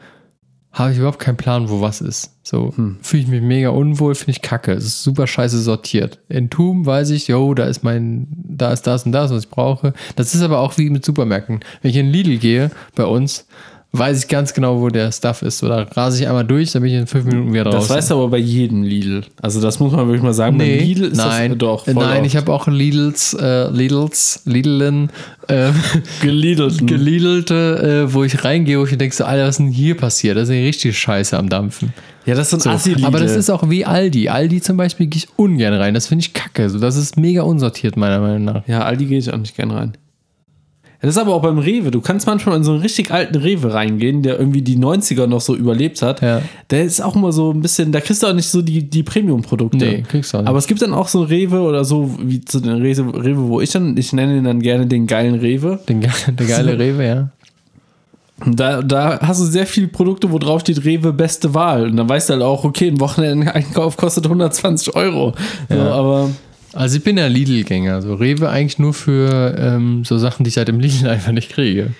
habe ich überhaupt keinen Plan, wo was ist. So fühle ich mich mega unwohl, finde ich kacke. Es ist super scheiße sortiert. In Tum weiß ich, yo, da ist mein, da ist das und das, was ich brauche. Das ist aber auch wie mit Supermärkten. Wenn ich in Lidl gehe, bei uns, weiß ich ganz genau, wo der Stuff ist. Oder rase ich einmal durch, dann bin ich in fünf Minuten wieder Das draußen. weißt du aber bei jedem Lidl. Also das muss man wirklich mal sagen. Nee, Beim Lidl ist nein, das doch voll nein, oft ich habe auch Lidls, äh, Lidls, Lidlen, äh, gelidelt. Gelidelte, äh, wo ich reingehe, wo ich denke, so, Alter, was ist denn hier passiert? Das ist ja richtig scheiße am Dampfen. Ja, das sind So. assi -Lidl. Aber das ist auch wie Aldi. Aldi zum Beispiel gehe ich ungern rein. Das finde ich kacke. So, das ist mega unsortiert, meiner Meinung nach. Ja, Aldi gehe ich auch nicht gern rein. Das ist aber auch beim Rewe. Du kannst manchmal in so einen richtig alten Rewe reingehen, der irgendwie die 90er noch so überlebt hat. Ja. Der ist auch immer so ein bisschen, da kriegst du auch nicht so die, die Premium-Produkte. Nee, kriegst du auch nicht. Aber es gibt dann auch so Rewe oder so, wie zu den Rewe, Rewe, wo ich dann, ich nenne ihn dann gerne den geilen Rewe. Den, ge- der geile Rewe, ja. Da, da hast du sehr viele Produkte, wo drauf steht Rewe beste Wahl. Und dann weißt du halt auch, okay, ein Wochenendeinkauf kostet 120 Euro. So, Ja. aber Also ich bin ja Lidl-Gänger. So Rewe eigentlich nur für ähm, so Sachen, die ich seit dem Lidl einfach nicht kriege.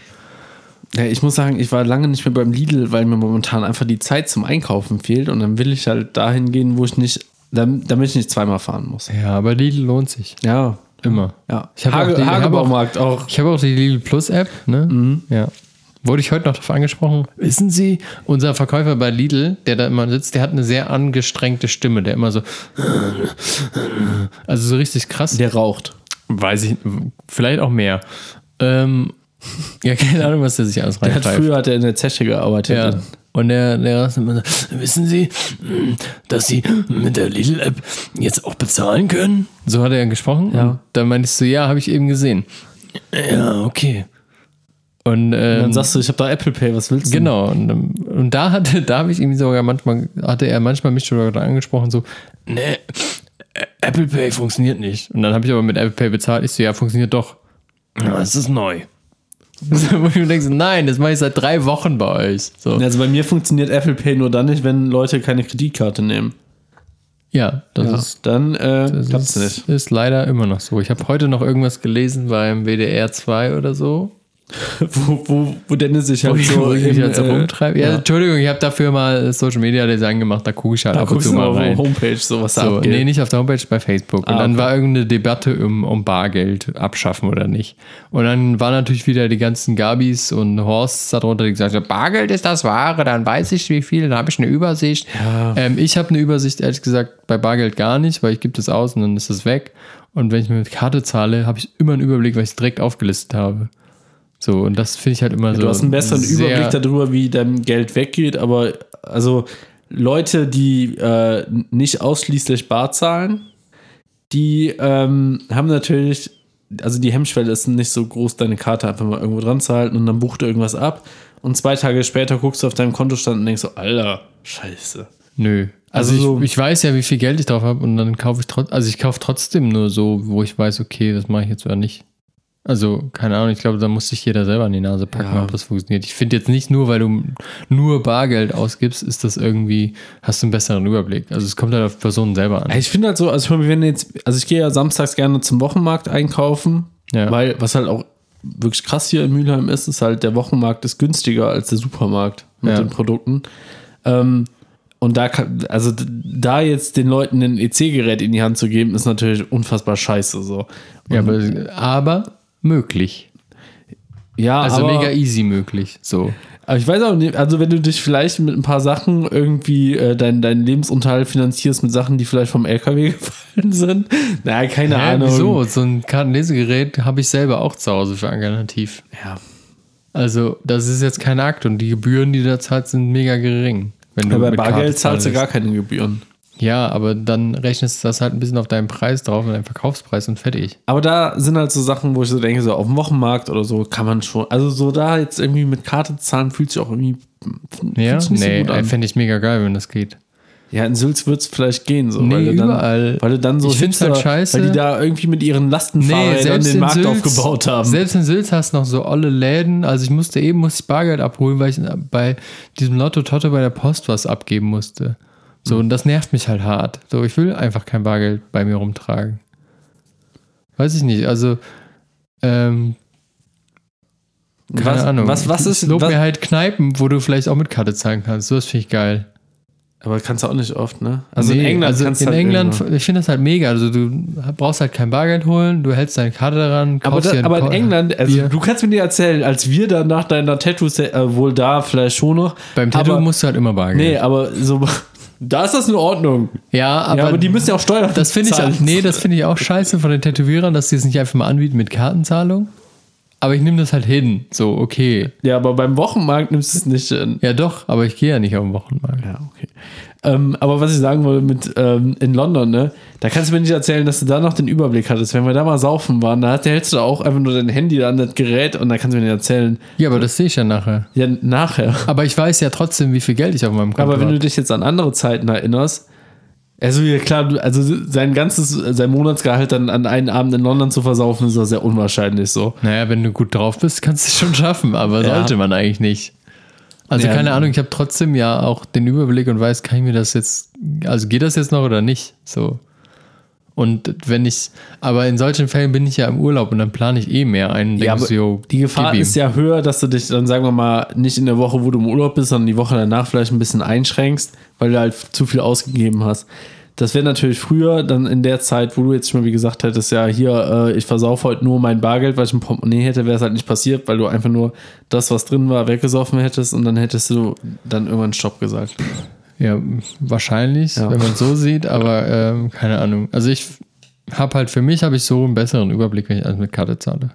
Ja, ich muss sagen, ich war lange nicht mehr beim Lidl, weil mir momentan einfach die Zeit zum Einkaufen fehlt und dann will ich halt dahin gehen, wo ich nicht, dam- damit ich nicht zweimal fahren muss. Ja, aber Lidl lohnt sich. Ja, Immer. ja. Ich hab auch Hage, die- ich hab Hagebaumarkt auch. Ich habe auch die Lidl Plus App, ne? Ja. Wurde ich heute noch darauf angesprochen? Wissen Sie, unser Verkäufer bei Lidl, der da immer sitzt, der hat eine sehr angestrengte Stimme, der immer so. Also so richtig krass. Der raucht. Weiß ich, vielleicht auch mehr. Ähm, ja, keine Ahnung, was der sich alles Der hat reinpfeift. früher hat er in der Zeche gearbeitet. Ja. Und der, der immer so, wissen Sie, dass Sie mit der Lidl-App jetzt auch bezahlen können? So hat er gesprochen. Ja. Und dann meinte ich so, ja, habe ich eben gesehen. Ja, okay. Und, ähm, Dann sagst du, ich habe da Apple Pay, was willst du? Genau, und, ähm, und da hatte, da habe ich ihm sogar manchmal, hatte er manchmal mich sogar angesprochen, so, ne, Apple Pay funktioniert nicht. Und dann habe ich aber mit Apple Pay bezahlt. Ich so, ja, funktioniert doch. Ja, es ist neu. Wo ich mir denke, so, nein, das mache ich seit drei Wochen bei euch. So. Also bei mir funktioniert Apple Pay nur dann nicht, wenn Leute keine Kreditkarte nehmen. Ja, das Ja. ist Dann äh, Das ist, nicht. ist leider immer noch so. Ich habe heute noch irgendwas gelesen beim WDR 2 oder so. Wo, wo, wo Dennis sich halt so, ich halt so äh, rumtreibe. Ja, ja. Entschuldigung, ich habe dafür mal Social Media Design gemacht. Da gucke ich halt Da ab und zu mal auf rein. Homepage, so was da So, abgeht. nee, nicht auf der Homepage, bei Facebook. Und Ah, dann okay. war irgendeine Debatte um, um Bargeld abschaffen oder nicht. Und dann waren natürlich wieder die ganzen Gabis und Horsts darunter, die gesagt haben, Bargeld ist das Wahre, dann weiß ich wie viel, dann habe ich eine Übersicht. Ähm, ich habe eine Übersicht, ehrlich gesagt, bei Bargeld gar nicht, weil ich gebe das aus und dann ist das weg. Und wenn ich mit Karte zahle, habe ich immer einen Überblick, weil ich es direkt aufgelistet habe. So, und das finde ich halt immer so. Du hast einen besseren Überblick darüber, wie dein Geld weggeht, aber also Leute, die äh, nicht ausschließlich bar zahlen, die ähm, haben natürlich, also die Hemmschwelle ist nicht so groß, deine Karte einfach mal irgendwo dran zu halten und dann bucht er irgendwas ab und zwei Tage später guckst du auf deinem Kontostand und denkst so, Alter, scheiße. Nö. Also, Also so- ich, ich weiß ja, wie viel Geld ich drauf habe und dann kaufe ich trotzdem, also ich kaufe trotzdem nur so, wo ich weiß, okay, das mache ich jetzt oder nicht. Also, keine Ahnung, ich glaube, da muss sich jeder selber an die Nase packen, Ja. ob das funktioniert. Ich finde jetzt nicht nur, weil du nur Bargeld ausgibst, ist das irgendwie, hast du einen besseren Überblick. Also es kommt halt auf Personen selber an. Ich finde halt so, also wenn jetzt, also ich gehe ja samstags gerne zum Wochenmarkt einkaufen, Ja. weil was halt auch wirklich krass hier in Mülheim ist, ist halt der Wochenmarkt ist günstiger als der Supermarkt mit Ja. den Produkten. Ähm, und da kann, also da jetzt den Leuten ein EC-Gerät in die Hand zu geben, ist natürlich unfassbar scheiße so. Ja, aber, aber möglich. Ja, Also aber, mega easy möglich. So. aber ich weiß auch nicht, also wenn du dich vielleicht mit ein paar Sachen irgendwie äh, deinen dein Lebensunterhalt finanzierst mit Sachen, die vielleicht vom LKW gefallen sind, na, keine Hä, Ahnung. wieso? So ein Kartenlesegerät habe ich selber auch zu Hause für alternativ. Ja. Also, das ist jetzt kein Akt und die Gebühren, die du da zahlst, sind mega gering. Wenn du Ja, bei Bargeld zahlst du gar keine Gebühren. Ja, aber dann rechnest du das halt ein bisschen auf deinen Preis drauf, und deinen Verkaufspreis und fertig. Aber da sind halt so Sachen, wo ich so denke, so auf dem Wochenmarkt oder so kann man schon. Also so da jetzt irgendwie mit Karte zahlen fühlt sich auch irgendwie. Ja, nee, so fände ich mega geil, wenn das geht. Ja, in Sülz wird es vielleicht gehen, so. Nee, weil du dann, überall. Weil du dann so Ich find's halt scheiße. Weil die da irgendwie mit ihren Lastenfahrrädern den Markt aufgebaut haben. Selbst in Sülz hast du noch so olle Läden. Also ich musste eben musste ich Bargeld abholen, weil ich bei diesem Lotto Totto bei der Post was abgeben musste. So, und das nervt mich halt hart. So, ich will einfach kein Bargeld bei mir rumtragen. Weiß ich nicht. Also, ähm, keine was, Ahnung. Was, was ist. lobt Was, mir halt Kneipen, wo du vielleicht auch mit Karte zahlen kannst. So, das finde ich geil. aber kannst du auch nicht oft, ne? Also in Nee, England also kannst du in halt England, irgendwo- ich finde das halt mega. Also du brauchst halt kein Bargeld holen, du hältst deine Karte daran, Aber, da, aber in England, also Bier. du kannst mir nicht erzählen, als wir dann nach deiner Tattoo, äh, wohl da vielleicht schon noch. Beim Tattoo aber, musst du halt immer Bargeld. Nee, aber so. Da ist das in Ordnung. ja, aber, ja, aber die müssen ja auch Steuern das finde ich, nee, das finde ich auch scheiße von den Tätowierern, dass die es nicht einfach mal anbieten mit Kartenzahlung. Aber ich nehme das halt hin. So, okay. Ja, aber beim Wochenmarkt nimmst du es nicht. äh, Ja, doch, aber ich gehe ja nicht auf den Wochenmarkt. Ja, okay. Ähm, aber was ich sagen wollte mit ähm, in London, ne, da kannst du mir nicht erzählen, dass du da noch den Überblick hattest. Wenn wir da mal saufen waren, da hältst du auch einfach nur dein Handy an das Gerät und da kannst du mir nicht erzählen. Ja, aber das sehe ich ja nachher. Ja, nachher. Aber ich weiß ja trotzdem, wie viel Geld ich auf meinem Konto Aber wenn du habe. dich jetzt an andere Zeiten erinnerst, also ja klar, also sein ganzes, sein Monatsgehalt dann an einen Abend in London zu versaufen, ist ja sehr unwahrscheinlich so. Naja, wenn du gut drauf bist, kannst du es schon schaffen, aber Ja. sollte man eigentlich nicht. Also Ja. keine Ahnung, ich habe trotzdem ja auch den Überblick und weiß, kann ich mir das jetzt, also geht das jetzt noch oder nicht? So. Und wenn ich, aber in solchen Fällen bin ich ja im Urlaub und dann plane ich eh mehr ein. Ja, aber die Gefahr ist ja höher, dass du dich dann, sagen wir mal, nicht in der Woche, wo du im Urlaub bist, sondern die Woche danach vielleicht ein bisschen einschränkst, weil du halt zu viel ausgegeben hast. Das wäre natürlich früher, dann in der Zeit, wo du jetzt schon mal wie gesagt hättest, ja, hier, äh, ich versaufe heute nur mein Bargeld, weil ich ein Portemonnaie hätte, wäre es halt nicht passiert, weil du einfach nur das, was drin war, weggesoffen hättest und dann hättest du dann irgendwann Stopp gesagt. Ja, wahrscheinlich, Ja. wenn man es so sieht, aber ähm, keine Ahnung. Also ich habe halt für mich habe ich so einen besseren Überblick, wenn ich alles mit Karte zahle.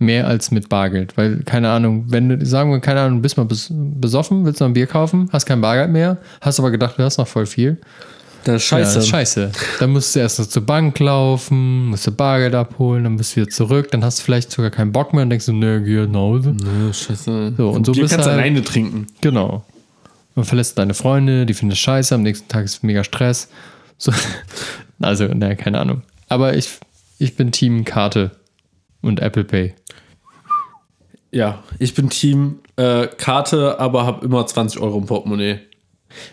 Mehr als mit Bargeld, weil keine Ahnung, wenn du sagen wir keine Ahnung, bist mal bes besoffen, willst noch ein Bier kaufen, hast kein Bargeld mehr, hast aber gedacht, du hast noch voll viel. Das ist Ja, scheiße. das ist scheiße. Dann musst du erst noch zur Bank laufen, musst du Bargeld abholen, dann bist du wieder zurück, dann hast du vielleicht sogar keinen Bock mehr und denkst du, nö, geh nach Hause. Ja, scheiße. So, und so Bier bist kannst du du halt- alleine trinken. Genau. Man verlässt deine Freunde, die finden es scheiße, am nächsten Tag ist mega Stress. So, also, naja, keine Ahnung. Aber ich, ich bin Team Karte und Apple Pay. Ja, ich bin Team äh, Karte, aber habe immer 20 Euro im Portemonnaie.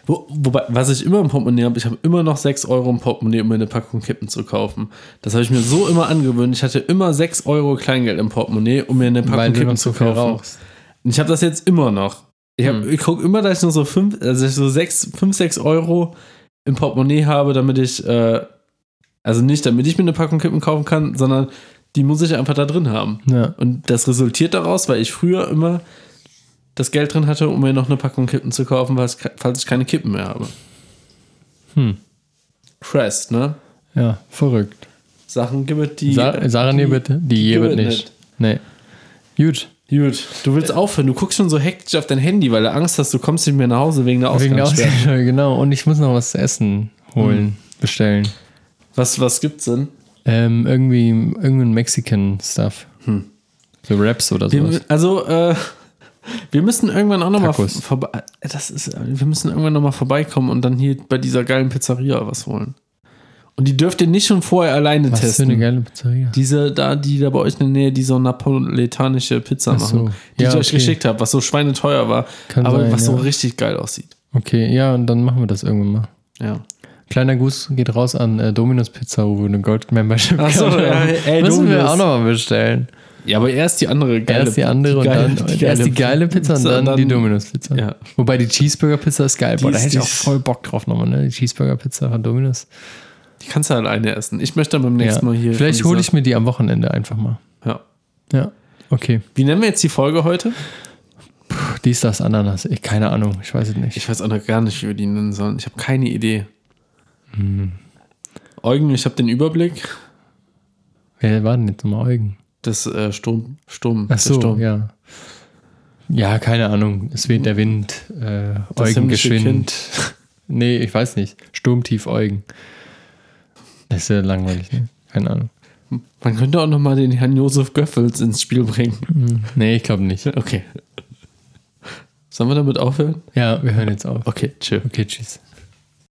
Wo, wobei, was ich immer im Portemonnaie habe, ich habe immer noch 6 Euro im Portemonnaie, um mir eine Packung Kippen zu kaufen. Das habe ich mir so immer angewöhnt. Ich hatte immer 6 Euro Kleingeld im Portemonnaie, um mir eine Packung Weil Kippen zu kaufen. rauchst. Und ich habe das jetzt immer noch. Ich, hab- Hm. ich gucke immer, dass ich nur so 5, also so 6, 5, 6 Euro im Portemonnaie habe, damit ich, äh, also nicht, damit ich mir eine Packung Kippen kaufen kann, sondern die muss ich einfach da drin haben. Ja. Und das resultiert daraus, weil ich früher immer das Geld drin hatte, um mir noch eine Packung Kippen zu kaufen, falls ich keine Kippen mehr habe. Hm. Crest, ne? Ja, verrückt. Sachen gibt es, die. Sa nee, bitte. Die, die gibt gibt es nicht. Nee. Gut. Gut, du willst aufhören. Du guckst schon so hektisch auf dein Handy, weil du Angst hast, du kommst nicht mehr nach Hause wegen der Wegen der Ausgangssperre. Ausgangssperre, genau. Und ich muss noch was zu essen holen, bestellen. Was, was gibt's denn? Ähm, irgendwie irgendein Mexican Stuff. So Raps oder sowas. Wir, also, äh, wir müssen irgendwann auch nochmal vorbei. Das ist, wir müssen irgendwann nochmal vorbeikommen und dann hier bei dieser geilen Pizzeria was holen. Und die dürft ihr nicht schon vorher alleine Was für testen. eine geile Pizzeria. Diese da, die da bei euch in der Nähe, die so napoletanische Pizza so. machen, die Ja, ich euch okay. geschickt habe, was so schweineteuer war, Kann aber sein, was so ja. richtig geil aussieht. Okay, ja, und dann machen wir das irgendwann mal. Ja. Kleiner Gruß geht raus an äh, Dominus Pizza, wo wir eine Gold Membership Ach so, haben. ja, ey, Müssen wir Dominus. auch nochmal bestellen. Ja, aber erst die andere geile Erst die andere und geile- dann erst die geile Pizza und dann, die Dominus Pizza. Ja. Wobei die Cheeseburger Pizza ist geil. Boah, Die da hätte ich die auch voll Bock drauf nochmal, ne? Die Cheeseburger Pizza von Dominus. Die kannst du alleine essen. Ich möchte dann beim Ja. nächsten Mal hier. Vielleicht hole ich mir die am Wochenende einfach mal. Ja. Ja. Okay. Wie nennen wir jetzt die Folge heute? Puh, Dies, das, Ananas. Ich, keine Ahnung, ich weiß es nicht. Ich weiß auch noch gar nicht, wie wir die nennen sollen. Ich habe keine Idee. Hm. Eugen, ich habe den Überblick. Wer war denn jetzt nochmal Eugen? Das äh, Sturm. Sturm. Ach so, Sturm. ja. Ja, keine Ahnung. Es weht der Wind. Äh, Eugen geschwind. nee, ich weiß nicht. Sturmtief Eugen. Das ist ja langweilig, ne? Keine Ahnung. Man könnte auch noch mal den Herrn Josef Göffels ins Spiel bringen. Nee, ich glaube nicht. Okay. Sollen wir damit aufhören? Ja, wir hören jetzt auf. Okay, chill. Okay, tschüss.